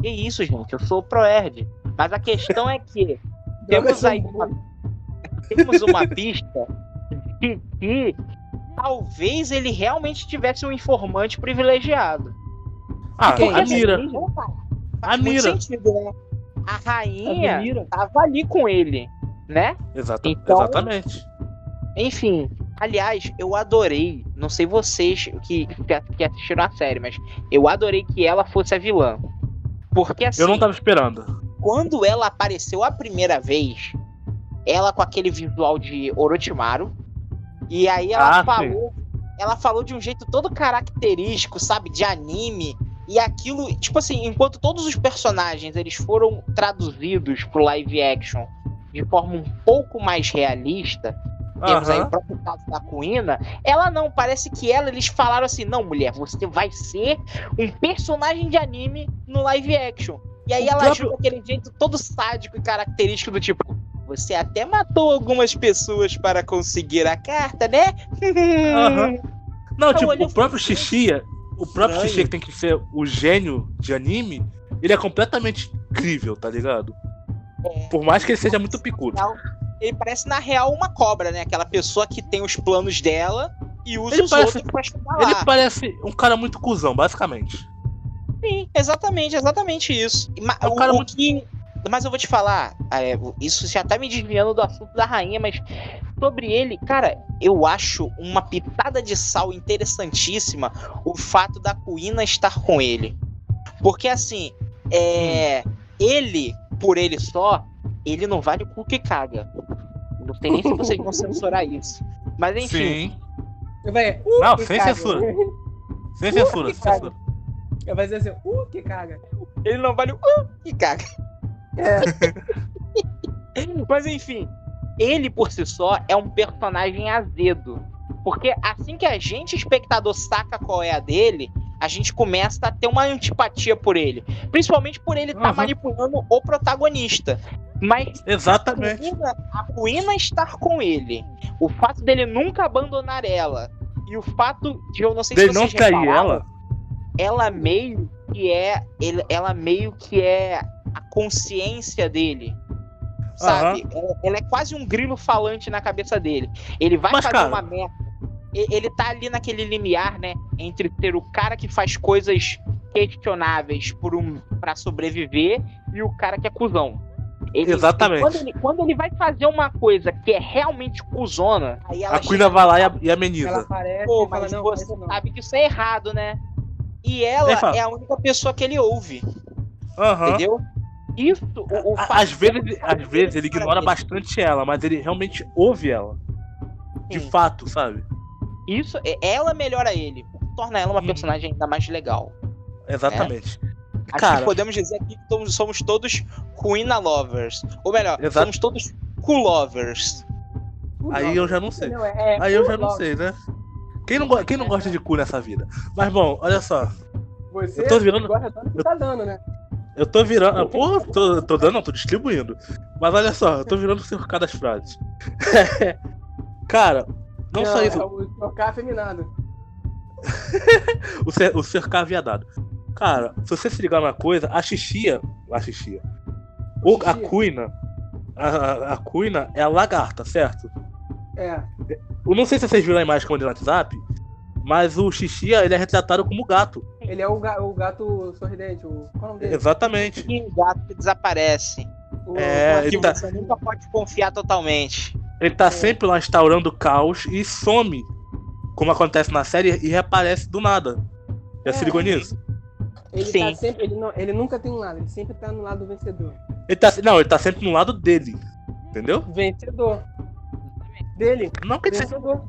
Que isso, gente? Eu sou o Proerd. Mas a questão é que temos aí uma, temos uma pista de que talvez ele realmente tivesse um informante privilegiado.
Ah, a mira.
Opa,
A mira.
sentido, né? A rainha
Mira.
tava ali com ele, né?
Exata-
Então-
Exatamente.
Enfim, aliás, eu adorei, não sei vocês que, que assistiram a série, mas eu adorei que ela fosse a vilã. Porque assim,
Eu não tava esperando.
quando ela apareceu a primeira vez, ela com aquele visual de Orochimaru, e aí ela
Ah,
falou, ela falou de um jeito todo característico, sabe, de anime, e aquilo, tipo assim, enquanto todos os personagens eles foram traduzidos pro live action de forma um pouco mais realista, temos aí o próprio caso da Kuina, ela não, parece que ela, eles falaram assim, não, mulher, você vai ser um personagem de anime no live action. E aí
O
ela
próprio-
aquele jeito todo sádico e característico do tipo, você até matou algumas pessoas para conseguir a carta, né?
Aham. Não,
Eu
tipo, o próprio Xixia, o próprio
Estranho.
Xixia que tem que ser o gênio de anime, ele é completamente incrível, tá ligado?
É.
Por mais que ele seja muito picudo.
Ele parece, na real, uma cobra, né? Aquela pessoa que tem os planos dela e usa
Ele
os
parece-
outros pra chegar
Ele parece um cara muito cuzão, basicamente.
Sim, exatamente, exatamente isso.
É um
o-
cara
o
muito-
que- Mas eu vou te falar, é, isso já tá me desviando do assunto da rainha, mas sobre ele, cara, eu acho uma pitada de sal interessantíssima o fato da Kuina estar com ele. Porque assim, é, ele, por ele só, ele não vale o cu que caga. Não sei nem se vocês vão censurar isso. Mas enfim,
Sim.
Vai, uh,
Não, sem
caga.
censura. [LAUGHS] Sem censura,
que
sem
caga.
censura.
Vai dizer assim, uh, que caga.
ele não vale o cu que caga.
É. [LAUGHS]
Mas enfim, ele por si só é um personagem azedo. Porque assim que a gente, espectador, saca qual é a dele, a gente começa a ter uma antipatia por ele. Principalmente por ele estar
Uhum.
manipulando o protagonista. Mas
Exatamente.
a Kuina, a Kuina estar com ele, o fato dele nunca abandonar ela, e o fato de eu não sei
Dele
se
não
vocês
trair
repararam,
ela.
ela meio que é ele- ela meio que é a consciência dele sabe ela, ela é quase um grilo falante na cabeça dele ele vai
Mas,
fazer
cara-
uma merda ele tá ali naquele limiar né entre ser o cara que faz coisas questionáveis por um para sobreviver e o cara que é cuzão Ele-
Exatamente.
Quando ele, quando ele vai fazer uma coisa que é realmente cuzona, aí ela
A
chega
vai lá e, a- e ameniza.
Ela aparece
Pô,
e fala,
mas
não,
você
não.
sabe que isso é errado, né? E ela é a única pessoa que ele ouve,
Aham.
entendeu? Isso, o, o
Às vezes, às vezes ele ignora bastante ela, mas ele realmente ouve ela. De
Sim.
fato, sabe?
Isso, é- ela melhora ele, torna ela uma
Uhum.
personagem ainda mais legal.
Exatamente.
Acho
Cara.
que podemos dizer aqui que somos, somos todos Queen lovers. Ou melhor,
Exato.
somos todos cool lovers.
Aí eu já não sei.
Não, é-
Aí eu já não sei, né? Quem não, quem não gosta de cu nessa vida? Mas bom, olha só.
Você
Eu tô virando-
gosta tanto que tá dando, né?
Eu tô virando. Pô, tô, tô dando, não, tô distribuindo. Mas olha só, eu tô virando o cercar das frases. [LAUGHS] Cara, não só
é
isso,
o trocar afeminado. [LAUGHS]
o, cer o cercar viadado. Cara, se você se ligar numa coisa, a xixia. A xixia. O, a cuina. A, a, a cuina é a lagarta, certo?
É.
Eu não sei se vocês viram a imagem que eu mandei no WhatsApp, mas o xixia ele é retratado como gato.
Ele é o, ga- o gato sorridente. O, qual é o nome dele?
Exatamente.
E o gato que desaparece.
O-
É,
o-
ele
Que
tá-
você nunca pode confiar totalmente.
Ele tá sempre lá instaurando caos e some, como acontece na série, e reaparece do nada. Já
É.
se ligou nisso?
Ele,
Sim.
tá sempre, ele, não, ele nunca tem um lado, ele sempre tá no lado do vencedor.
Ele tá, não, ele tá sempre no lado dele. Entendeu?
Vencedor. Dele.
Não que ele seja,
Vencedor.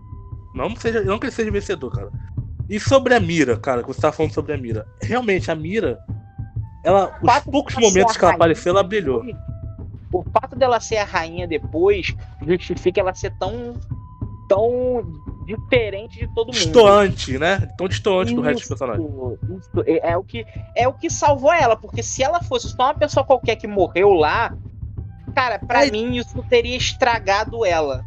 não, seja, não que ele seja vencedor, cara. E sobre a mira, cara, que você tava falando sobre a mira. Realmente, a mira, ela, os poucos momentos que ela apareceu, ela brilhou.
O fato dela ser a rainha depois justifica ela ser tão. tão diferente de todo mundo.
Distoante, né? Tão distoante do resto dos personagens.
isso. É, é o que, é o que salvou ela, porque se ela fosse só uma pessoa qualquer que morreu lá, cara, pra
Aí-
mim isso teria estragado ela.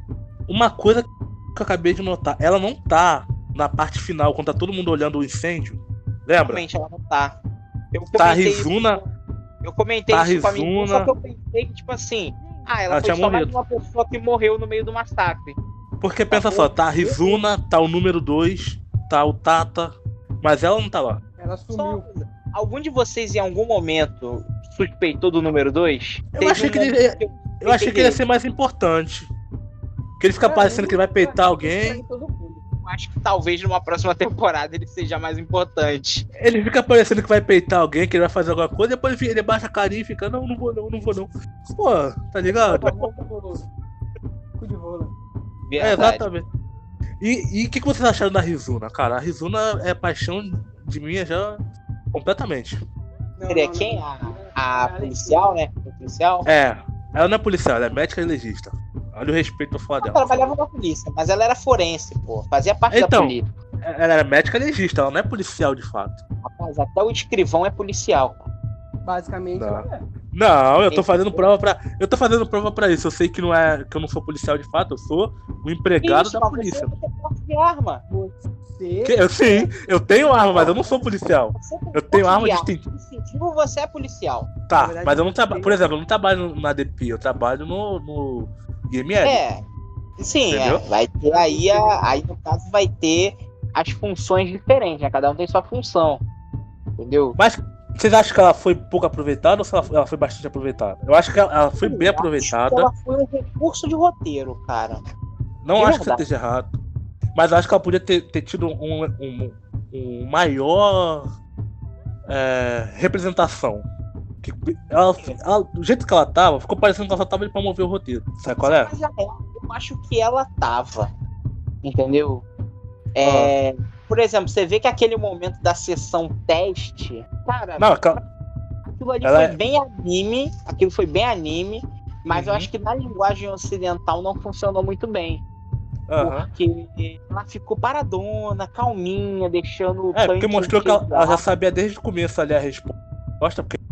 Uma coisa que eu acabei de notar, ela não tá na parte final, quando tá todo mundo olhando o incêndio. Lembra?
Realmente ela não tá. Eu
Tá Rizuna,
Eu comentei
Tá
isso com a minha
Rizuna.
só que eu pensei que, tipo assim, ah, ela,
Ela
foi
tinha
só mais uma pessoa que morreu no meio do massacre.
porque pensa só, tá a Rizuna, tá o número 2, tá o Tata, mas ela não tá lá.
Ela
Só
sumiu.
coisa, algum de vocês em algum momento suspeitou do número 2?
Eu achei que ele ia- Eu achei que ele ia ser mais importante. Que ele fica parecendo que ele vai peitar alguém.
Todo.
Eu acho que talvez numa próxima temporada ele seja mais importante.
Ele fica parecendo que vai peitar alguém, que ele vai fazer alguma coisa, depois ele, ele baixa a carinha e fica, não, não vou não, não vou não. Pô, tá ligado? [LAUGHS]
Cu de rola.
É,
Verdade.
exatamente. E e o que, que vocês acharam da Rizuna, cara? A Rizuna é paixão de minha já completamente.
Seria
não,
quem? A, a policial, né? A policial?
É, ela não é policial, ela é médica e legista. Olha o respeito falar
Ela
dela.
trabalhava na polícia, mas ela era forense, pô. Fazia parte
Então.
da polícia.
Ela é médica legista, ela não é policial de fato.
Rapaz, até o escrivão é policial.
Basicamente,
Não.
ela é.
Não, eu tô fazendo prova pra. Eu tô fazendo prova pra isso. Eu sei que não é que eu não sou policial de fato, eu sou o empregado
Isso,
da polícia.
Você tem porte de arma.
Você.
Que- eu, sim, eu tenho arma, mas eu não sou policial. Eu tenho arma
de
distintiva.
Distintivo, você é policial.
Tá,
verdade,
mas eu não trabalho. Por exemplo, eu não trabalho na DP, eu trabalho no, no IML.
É. Sim, é. Vai ter aí, a, aí no caso vai ter as funções diferentes, né? Cada um tem sua função. Entendeu?
Mas vocês acham que ela foi pouco aproveitada ou se ela, foi- ela foi bastante aproveitada? Eu acho que ela, ela foi bem
Eu acho que
aproveitada.
Ela foi um recurso de roteiro, cara.
Não
de
acho que você
verdade.
esteja errado. Mas eu acho que ela podia ter, ter tido um, um, um maior é, representação. Que ela, ela- do jeito que ela tava, ficou parecendo que ela só tava ali pra mover o roteiro. Sabe qual é?
Real, eu acho que ela tava. Entendeu? É, Por exemplo, você vê que aquele momento da sessão teste, cara,
Não,
aquilo ali
ela
foi
é-
bem anime, aquilo foi bem anime, mas eu
Uhum.
acho que na linguagem ocidental não funcionou muito bem.
aham.
Porque ela ficou paradona, calminha, deixando o
É, porque mostrou que ela, ela já sabia desde o começo ali a resposta. Porque
Eu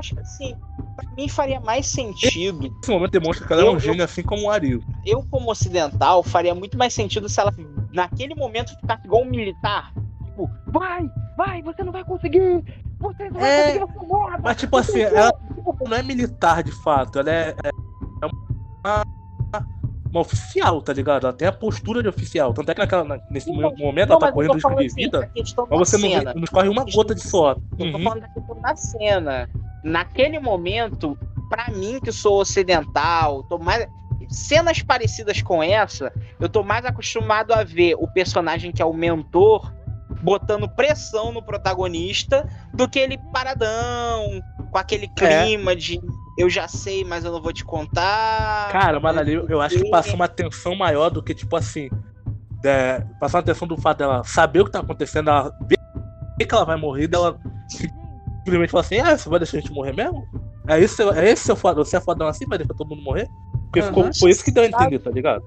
acho que assim, pra mim faria mais sentido.
Nesse momento demonstra que ela é
Eu-
um
eu-
gênio assim como o Ariel.
Eu, como ocidental, faria muito mais sentido se ela, naquele momento, ficasse igual um militar. Tipo, vai, vai, você não vai conseguir. Você não vai
É,
conseguir, você morre.
Mas tipo assim, ela não é militar de fato, ela é, é uma, uma oficial, tá ligado? Ela tem a postura de oficial. Tanto é que naquela, na- nesse
Não,
momento
Não,
ela tá
eu
correndo risco de
assim,
vida,
a questão
mas você não,
cena.
não escorre uma gota de suor.
Eu tô
Uhum.
falando da questão da cena. Naquele momento, pra mim que sou ocidental, tô mais. Cenas parecidas com essa, eu tô mais acostumado a ver o personagem que é o mentor botando pressão no protagonista do que ele paradão, com aquele
É.
clima de eu já sei, mas eu não vou te contar.
Cara, mas ali eu, acho que passou uma tensão maior do que, tipo assim. É, passar uma tensão do fato dela saber o que tá acontecendo, ela ver que ela vai morrer, dela simplesmente falar assim, ah, você vai deixar a gente morrer mesmo? É isso, é esse seu fodão, você é fodão assim, vai deixar todo mundo morrer? Porque ficou, foi isso que deu a entender, tá ligado?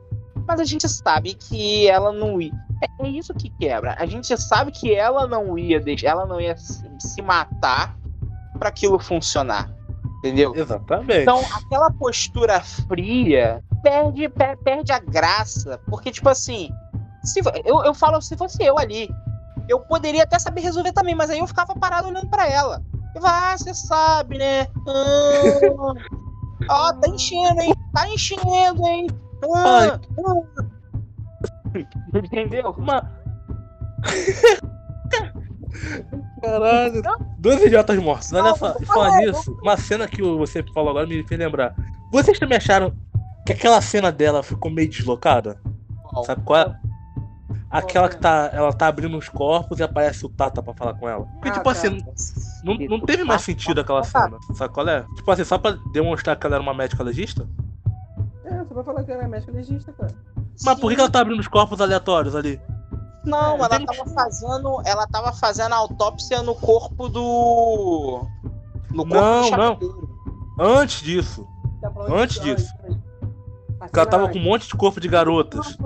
Mas a gente sabe que ela não ia. É, é isso que quebra. A gente sabe que ela não ia deixar, ela não ia se, se matar pra aquilo funcionar. Entendeu?
Exatamente.
Então, aquela postura fria perde, per- perde a graça. Porque, tipo assim, se, eu, eu falo se fosse eu ali, eu poderia até saber resolver também, mas aí eu ficava parado olhando pra ela. Eu falava, ah, você sabe, né? Ah, Ó, tá enchendo, hein? Tá enchendo, hein? Ah, ah. Entendeu?
Uma... Caralho. Dois idiotas mortos. Olha
Não,
só,
não,
e falar
não,
nisso, uma cena que você falou agora me fez lembrar. Vocês também acharam que aquela cena dela ficou meio deslocada? Sabe qual é? Aquela que tá, ela tá abrindo os corpos e aparece o Tata pra falar com ela. Porque,
Ah,
tipo
tá.
assim, não, não teve mais sentido aquela cena. Sabe qual é? Tipo assim, só pra demonstrar que ela era uma médica legista?
É, você vai falar que ela é médica legista, cara.
Mas por que ela tá abrindo os corpos aleatórios ali?
Não,
É,
ela
tem-
tava fazendo. Ela tava fazendo a autópsia no corpo do. No corpo
Não,
do
não. Antes disso.
Tá
Antes disso. Porque ela tava com um monte de corpo de garotas.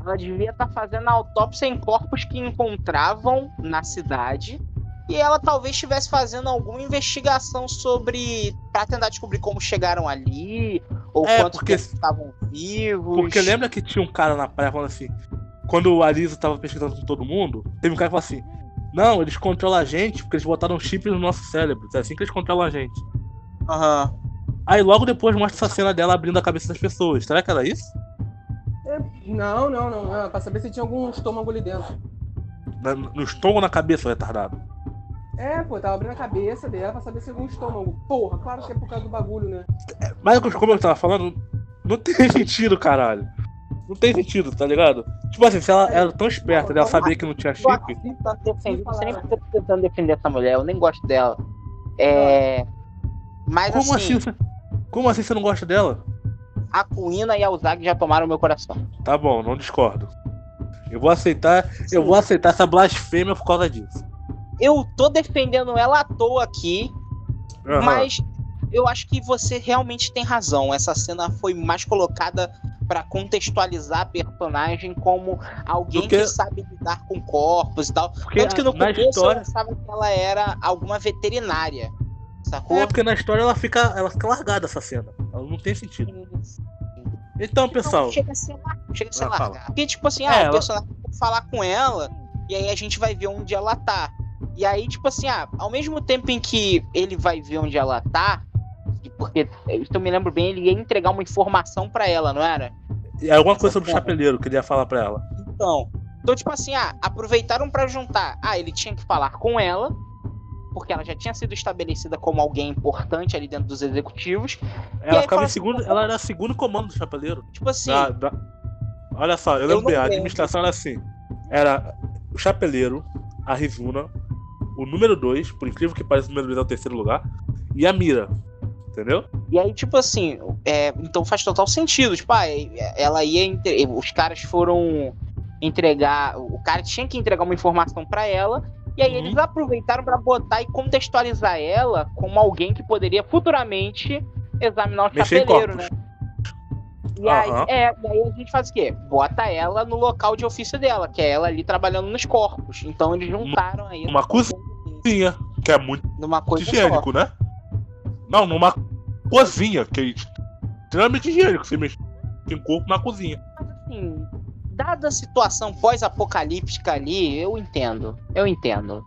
Ela devia estar fazendo a autópsia em corpos que encontravam na cidade. E ela talvez estivesse fazendo alguma investigação sobre. pra tentar descobrir como chegaram ali. Ou
É,
quanto
porque-
estavam vivos.
Porque lembra que tinha um cara na praia falando assim. Quando o Arizo tava pesquisando com todo mundo, teve um cara que falou assim: Não, eles controlam a gente porque eles botaram chip no nosso cérebro. É assim que eles controlam a gente.
Aham.
Aí logo depois mostra essa cena dela abrindo a cabeça das pessoas. Será que era isso?
É, Não, não, não, não. Pra saber se tinha algum estômago ali dentro.
Na- No estômago ou na cabeça, o retardado?
É, pô, tava abrindo a cabeça dela pra saber se algum estômago. Porra, claro que é por causa do bagulho, né?
Mas como eu tava falando, não tem [LAUGHS] sentido, caralho. Não tem sentido, tá ligado? Tipo assim, se ela era tão esperta dela saber que não tinha chip.
Tentando defender, você nem tá tentando defender essa mulher, eu nem gosto dela. É. Mas
Como
assim,
assim? Como assim você não gosta dela?
a Kuina e a Uzag já tomaram meu coração.
Tá bom, não discordo. Eu vou aceitar, eu vou aceitar essa blasfêmia por causa disso.
Eu tô defendendo ela à toa aqui,
Aham.
mas eu acho que você realmente tem razão. Essa cena foi mais colocada pra contextualizar a personagem como alguém
Porque-
que sabe lidar com corpos e tal.
Porque
Tanto que no começo
história.
eu pensava que ela era alguma veterinária. Sacou?
É, porque na história ela fica, ela fica largada essa cena. Ela não tem sentido. Então, pessoal.
Não, chega a ser, chega a ser
Ah, fala.
Porque, tipo assim,
É,
ah,
ela-
o personagem vai falar com ela, e aí a gente vai ver onde ela tá. E aí, tipo assim, ah, ao mesmo tempo em que ele vai ver onde ela tá, porque, se eu me lembro bem, ele ia entregar uma informação pra ela, não era?
É alguma coisa sobre o chapeleiro que ele ia falar pra ela.
Então, então tipo assim, ah, aproveitaram pra juntar. Ah, ele tinha que falar com ela, porque ela já tinha sido estabelecida como alguém importante ali dentro dos executivos.
Ela ficava em
assim,
segundo. Ela era segundo comando do chapeleiro.
Tipo assim,
Da- da- Olha só, eu lembro
não
bem, a
lembro.
administração era assim. Era o chapeleiro, a Rizuna, o número 2, por incrível que pareça, o número 2 é o terceiro lugar, e a Mira. Entendeu?
E aí, tipo assim, é, então faz total sentido. Tipo, ah, é- ela ia. entre- Os caras foram entregar. O cara tinha que entregar uma informação pra ela. E aí
Uhum.
eles aproveitaram pra botar e contextualizar ela como alguém que poderia futuramente examinar o
Mexer
chapeleiro, né? E aí,
Aham.
é, aí a gente faz o quê? Bota ela no local de ofício dela, que é ela ali trabalhando nos corpos. Então eles juntaram aí.
Uma cozinha, que é muito
Numa coisa só.
higiênico, né? Não, numa cozinha, que é extremamente higiênico. Você mexe em corpo na cozinha.
Dada a situação pós-apocalíptica ali, eu entendo. Eu entendo.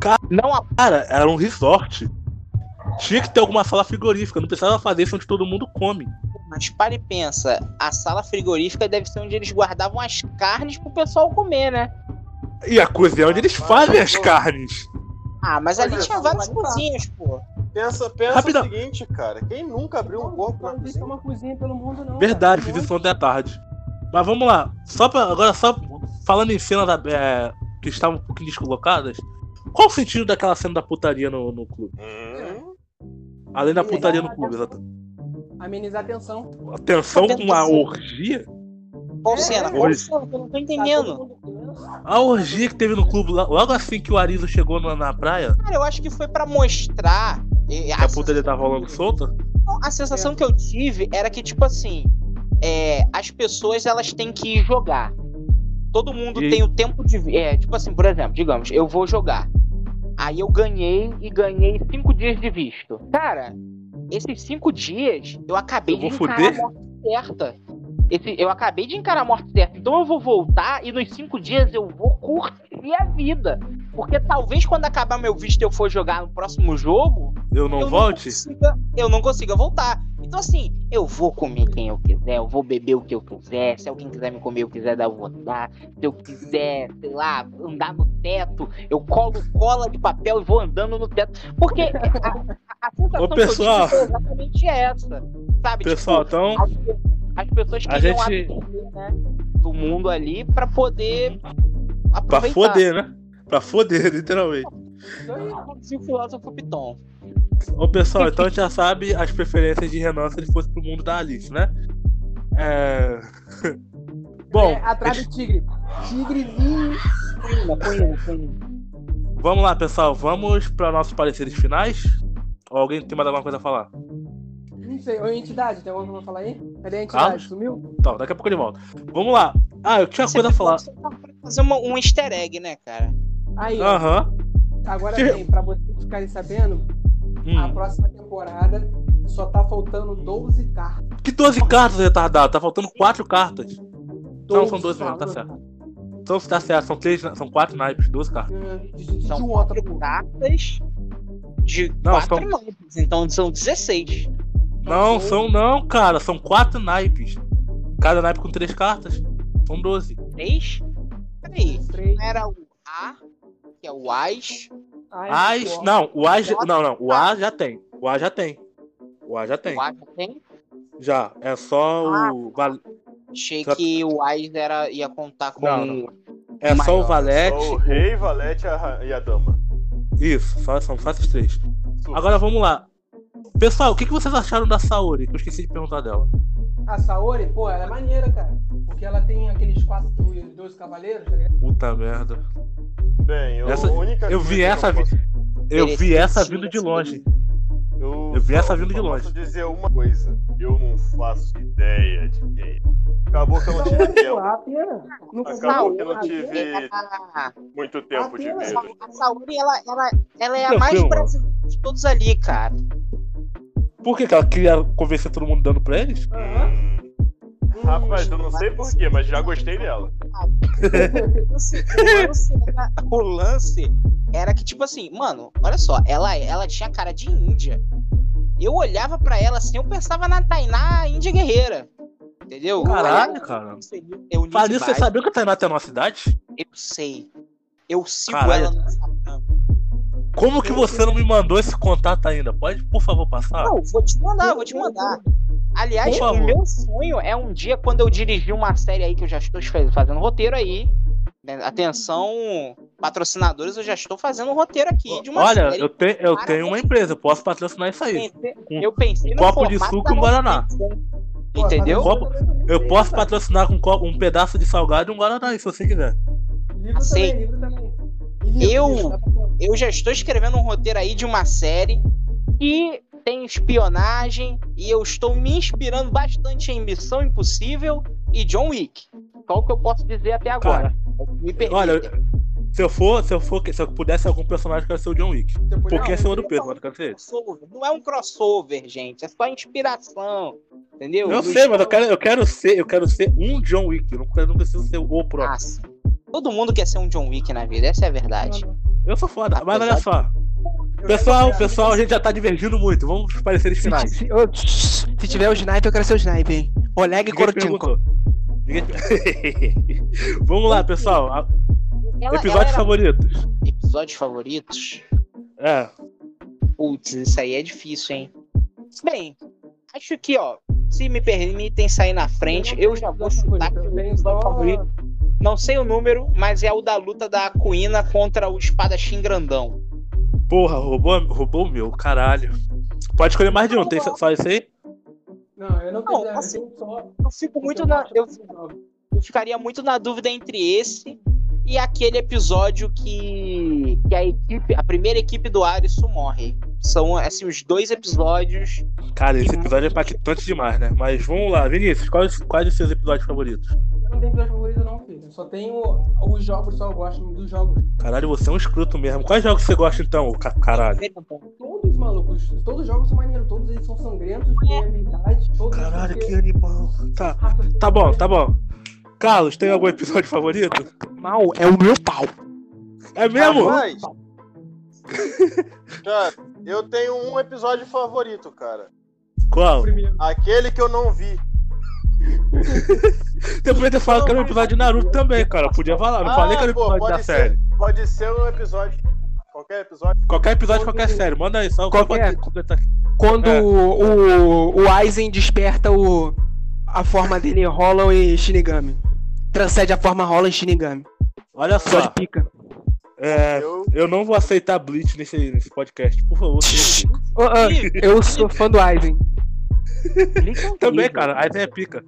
Cara-
Não a
Cara, era um resort. Tinha que ter alguma sala frigorífica. Não precisava fazer isso onde todo mundo come.
Mas para e pensa, a sala frigorífica deve ser onde eles guardavam as carnes pro pessoal comer, né?
E a cozinha é onde eles fazem as carnes.
Ah, mas ali tinha várias cozinhas, pô.
Pensa, pensa o seguinte, cara. Quem nunca abriu um corpo na cozinha?
uma cozinha pelo mundo, não.
Verdade, fiz isso ontem à tarde. Mas vamos lá. Só pra, agora, só falando em cenas da- é, que estavam um pouquinho descolocadas. Qual o sentido daquela cena da putaria no, no clube?
Hum,
Além da putaria no clube, exato.
Amenizar a tensão.
Atenção com uma orgia.
Qual
É,
cena?
é.
Qual cena? Eu não tô
Tá
entendendo.
tenso.
A orgia que teve no clube, lo- logo assim que o Arizo chegou na, na praia,
Cara, eu acho que foi pra mostrar. e-
que
A,
a putaria tá rolando solta.
a sensação que eu tive era que, tipo assim, é, as pessoas elas têm que jogar. Todo mundo
E-
tem o tempo de. É, tipo assim, por exemplo, digamos, eu vou jogar. Aí eu ganhei e ganhei cinco dias de visto. Cara, esses cinco dias eu acabei
Eu
de encarar
foder?
a morte certa. Esse, eu acabei de encarar a morte certa. Então eu vou voltar e nos cinco dias eu vou curtir a vida. Porque talvez quando acabar meu visto eu for jogar no próximo jogo,
Eu não
eu
volte?
consiga, eu não consiga voltar. Então, assim, eu vou comer quem eu quiser, eu vou beber o que eu quiser. Se alguém quiser me comer, eu quiser dar, eu vou dar. Se eu quiser, sei lá, andar no teto, eu colo cola de papel e vou andando no teto. Porque a, a- a sensação
Ô,
que eu
pessoal.
tive foi exatamente essa. Sabe?
Pessoal,
tipo,
então.
as, as pessoas
A
queriam
gente-
né, do mundo ali pra poder
Pra
aproveitar.
foder, né? Pra foder, [LAUGHS] literalmente.
Isso aí.
Como dizia o filósofo Piton.
Ô pessoal, então a gente já sabe as preferências de Renan se ele fosse pro mundo da Alice, né? É. [LAUGHS] Bom,
É, atrás do tigre. Tigrezinho.
Coina.
vamos lá, pessoal. Vamos para nossos pareceres finais? Ou alguém tem mais alguma coisa a falar?
Não sei. Ô, entidade, tem alguma coisa pra falar aí? Cadê a entidade? Sumiu?
Então, daqui a pouco ele volta. Vamos lá. Ah, eu tinha
Você
coisa a falar.
você tá fazer uma- um easter egg, né, cara?
Aí.
Aham.
Agora tem, pra vocês ficarem sabendo, a
Hum.
próxima temporada só tá faltando 12 cartas.
Que 12 cartas, retardado? Tá faltando 4 cartas. Não, são 12 mesmo, tá certo. Então tá certo, são, três, são 4 naipes, 12 cartas.
Hum,
São
idiota,
quatro
pô.
cartas de
Não,
quatro
são-
naipes, então são 16.
Não, são não, cara. São 4 naipes. Cada naipe com 3 cartas. São 12.
Três? Peraí,
Três.
não era o A, que é o Ás.
Ai,
As. Não, o A. já- Não, não. O A já tem. O A já tem. O A já tem.
O A já tem.
Já. É só o. val-
Achei
Só-
que o Ás era, ia contar com.
Não, não. É só o. Valete.
Só o rei, valete e a e dama.
Isso, só, são só esses três. Agora vamos lá. Pessoal, o que, que vocês acharam da Saori? Que eu esqueci de perguntar dela.
A Saori, pô, ela é maneira, cara. Porque ela tem aqueles quatro, os dois cavaleiros, tá ligado?
Puta merda.
Bem, eu,
Essa- eu vi
que
essa
eu posso-
Eu vi essa vindo de longe.
Eu,
Eu vi
só-
essa vindo de longe.
Posso dizer uma coisa. Eu não faço ideia de quem. Acabou que eu não tive tempo.
a pena. Não
Acabou que eu não tive muito tempo de ver.
a Saori, ela, ela, ela é a mais brasileira de todos ali, cara.
Por que, que ela queria convencer todo mundo dando pra eles?
Aham.
Hum, Rapaz, eu não sei porquê, mas já gostei dela.
O lance- era- o lance era que, tipo assim, mano, olha só, ela, ela tinha cara de índia. Eu olhava pra ela assim, eu pensava na Tainá Índia Guerreira. Entendeu?
Caralho, cara. Isso, você sabia que a Tainá tem a nossa idade?
Eu sei. Eu sigo
Caralho.
ela no Instagram.
Como que você não me mandou esse contato ainda? Pode, por favor, passar?
Não, vou te mandar, vou te mandar. Aliás, o meu sonho é um dia quando eu dirigir uma série aí que eu já estou faz- fazendo roteiro aí. né, Atenção, patrocinadores, eu já estou fazendo um roteiro aqui de uma
Olha,
série.
eu, te, eu tenho uma empresa, eu posso patrocinar isso aí.
Pensei- Eu pensei
um
no
copo de suco e um Guaraná.
Entendeu?
fazer
Copo- Eu posso patrocinar com um copo- um pedaço de salgado e um Guaraná, se você quiser.
Livro também, livro também.
Eu-
ter.
Eu já estou escrevendo um roteiro aí de uma série que tem espionagem e eu estou me inspirando bastante em Missão Impossível e John Wick. Só o que eu posso dizer até agora.
Cara, olha, Se eu for, se eu for, se eu pudesse algum personagem, eu quero ser o John Wick. Um
podia-
pouquinho acima do peso, eu quero ser
crossover. Não é um crossover, gente. É só inspiração. Entendeu?
Eu sei, mas eu quero, eu quero ser, eu quero ser um John Wick. Eu não, eu não preciso ser o próprio.
Ah, sim. Todo mundo quer ser um John Wick na vida, essa é a verdade.
Eu sou foda. Mas olha
Apesar
só. Pessoal, pessoal, a gente já tá divergindo muito. Vamos para pareceres
Se,
finais.
se- ô, se tiver o sniper, eu quero ser o sniper, hein? Oleg
perguntou. Ninguém- [LAUGHS] Vamos lá, pessoal.
Ela-
Episódios
ela era-
favoritos.
Episódios favoritos?
É.
Putz, isso aí é difícil, hein? Bem, acho que, ó, se me permitem sair na frente, eu já vou chutar que o
Tem
episódio
só-
favorito. Não sei o número, mas é o da luta da Kuina contra o espadachim grandão.
Porra, roubou, roubou o meu, caralho. Pode escolher mais de um, tem só esse aí?
Não, eu não
Não,
tenho.
assim,
Eu
fico muito na. Eu, eu ficaria muito na dúvida entre esse e aquele episódio que, que a equipe, a primeira equipe do Arisu morre. São assim os dois episódios.
Cara, esse episódio é impactante demais, né? Mas vamos lá, Vinícius, quais, quais os seus episódios favoritos?
Eu não tenho episódio favorito, não, filho. Eu só tenho os jogos, só eu gosto dos jogos.
Caralho, você é um escroto mesmo. Quais jogos você gosta então, ca- caralho?
Todos, malucos. Todos os jogos são maneiros. Todos eles são sangrentos, têm habilidade. Todos
Caralho, que animal. Tá, tá bom, tá bom. Carlos, tem algum episódio favorito?
Mal é o meu pau.
É mesmo?
Rapaz, [LAUGHS] cara, eu tenho um episódio favorito, cara.
Qual?
Aquele que eu não vi. [LAUGHS]
Você podia ter falado que era um episódio de Naruto também, cara. Podia falar. Não
Ah,
falei que era um
pô,
episódio da
pode ser.
série.
Pode ser um episódio. Qualquer episódio.
Qualquer episódio, qualquer série. Manda aí, só,
Qualquer.
completar aqui.
Quando
É.
o, o, Aizen desperta o, a forma dele Hollow e Shinigami. Transcende a forma Hollow e Shinigami.
Olha
Só de
só,
pica.
É,
Eu,
eu não vou aceitar Bleach nesse, nesse podcast. Por favor. [LAUGHS]
Ô, ô, eu sou fã do Aizen.
Também, cara. Aí tem a pica.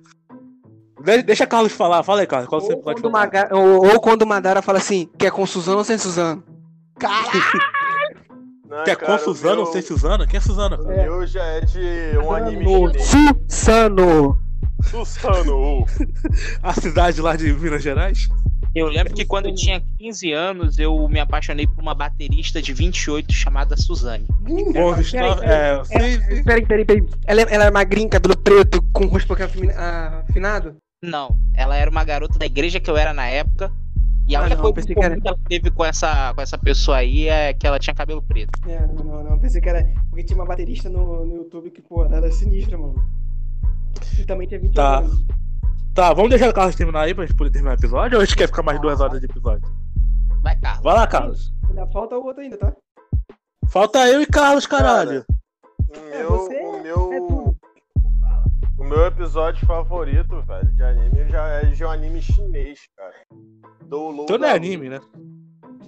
De- Deixa Carlos falar. Fala aí, Carlos. Qual é o seu
Ou quando? Maga- ou, ou quando o Madara fala assim, quer com Suzano ou sem Suzano? Caralho! [LAUGHS]
né,
Quer
cara,
com Suzana
o
ou sem Suzana? Quem é Suzana?
O
cara?
meu já é de um anime
Suzano.
chinês.
Suzano!
Susano. [LAUGHS]
A cidade lá de Minas Gerais?
Eu lembro que quando eu tinha 15 anos, eu me apaixonei por uma baterista de 28 chamada Suzane.
Bom, história. É, sim.
Peraí, peraí, peraí. Ela, é- ela é magrinha, cabelo preto, com o rosto pouquinho afimi- afinado?
Não, ela era uma garota da igreja que eu era na época. E a
Ah,
única
não,
coisa que
que era-
ela teve com essa, com essa pessoa aí é que ela tinha cabelo preto.
É, não, não, não. Pensei que era. Porque tinha uma baterista no, no YouTube que, pô, ela era sinistra, mano. E também tinha 28
Tá.
anos.
Tá, vamos deixar o Carlos terminar aí pra gente poder terminar o episódio ou a gente quer ficar mais duas horas de episódio?
Vai, Carlos.
Vai lá, Carlos.
Ainda falta o outro ainda, tá?
Falta eu e Carlos, caralho.
O
É,
meu,
você
o
é
meu,
tudo.
o meu episódio favorito, velho, de anime já é de um anime chinês, cara. Do Lou
Então não é anime, né?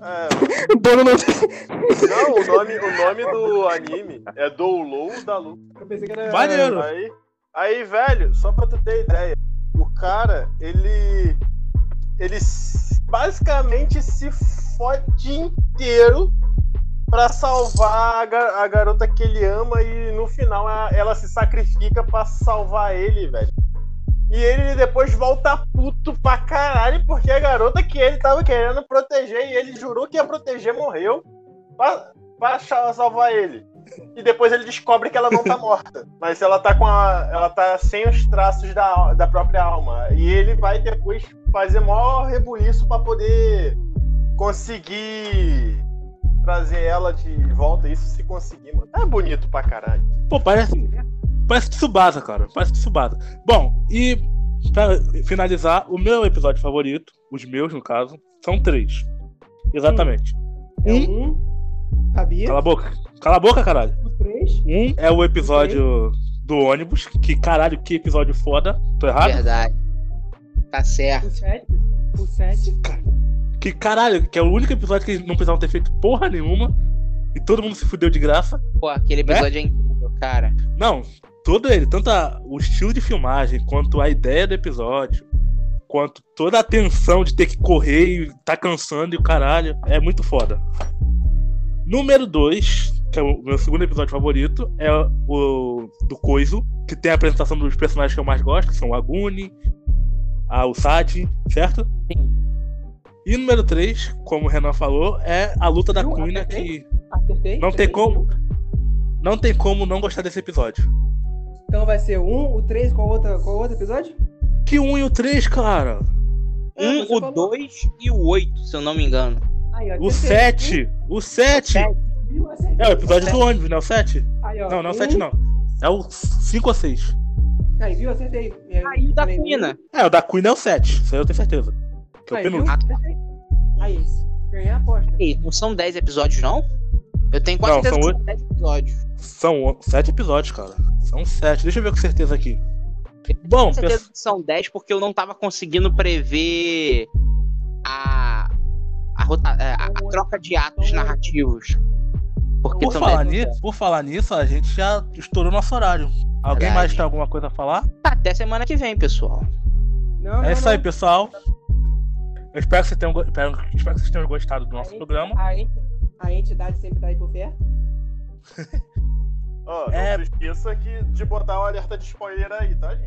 É,
O dono não.
não, o nome, o nome do anime é Doulou da Lu.
Eu pensei que era.
Maneiro.
Aí, aí, velho, só pra tu ter ideia, o cara, ele. Ele basicamente se fode inteiro pra salvar a, ga- a garota que ele ama e no final a- ela se sacrifica pra salvar ele, velho. E ele depois volta puto pra caralho porque a garota que ele tava querendo proteger e ele jurou que ia proteger morreu pra, pra salvar ele. E depois ele descobre que ela não tá [LAUGHS] morta. Mas ela tá com a. Ela tá sem os traços da, da própria alma. E ele vai depois fazer maior rebuliço pra poder conseguir trazer ela de volta. Isso se conseguir, mano. É bonito pra caralho.
Pô, parece. Parece Tsubasa, cara. Parece Tsubasa. Bom, e pra finalizar, o meu episódio favorito, os meus no caso, são três. Exatamente.
É um. Sabia?
Cala a boca. Cala a boca, caralho.
O três.
Um é o episódio do ônibus, que caralho, que episódio foda. Tô errado?
Verdade. Tá certo.
O sete. O sete.
Que caralho, que é o único episódio que não precisavam ter feito porra nenhuma. E todo mundo se fudeu de graça.
Pô, aquele episódio é incrível, cara.
Não, todo ele, tanto a- o estilo de filmagem, quanto a ideia do episódio, quanto toda a tensão de ter que correr e tá cansando e o caralho, é muito foda. Número 2, que é o meu segundo episódio favorito, é o do Coiso, que tem a apresentação dos personagens que eu mais gosto, que são o Aguni, a Usagi, certo?
Sim.
E número 3, como o Renan falou, é a luta da? Cunha que
Acertei?
não tem como. Não tem como não gostar desse episódio.
Então vai ser o 1, o 3, qual, qual outro episódio?
Que 1 e o 3, cara.
É,
Um, o
falou.
2 e o 8, se eu não me engano.
Aí, ó,
O
acertei.
7. O 7.
Sete.
Viu? Acertei.
É o episódio do ônibus, não é o 7?
Aí, ó,
Não, não é o
um.
7 não. É o 5 ou 6.
Aí, viu? Acertei.
Aí o da Cunha.
É, o da Queen é o 7. Isso aí eu tenho certeza. Que é o penúltimo.
Aí, ganhei a aposta.
Ei, não são 10 episódios, não? Eu tenho quase
Não,
certeza
são
que são 10 episódios.
São 7 episódios, cara. São 7. Deixa eu ver com certeza aqui. Bom,
Com certeza
pessoal.
que são 10 porque eu não tava conseguindo prever a, a, rota- é, a- a troca de atos narrativos. Porque
Por falar, nisso, por falar nisso, a gente já estourou nosso horário. Alguém
Verdade.
mais tem alguma coisa a falar?
Até semana que vem, pessoal.
Não,
é
não,
isso
não.
aí, pessoal. Eu espero que, vocês tenham, espero, espero que vocês tenham gostado do nosso
A
programa.
A, ent- a entidade sempre tá aí por perto.
Ó, [LAUGHS]
É.
não se esqueça que, de botar o alerta de spoiler aí, tá, gente?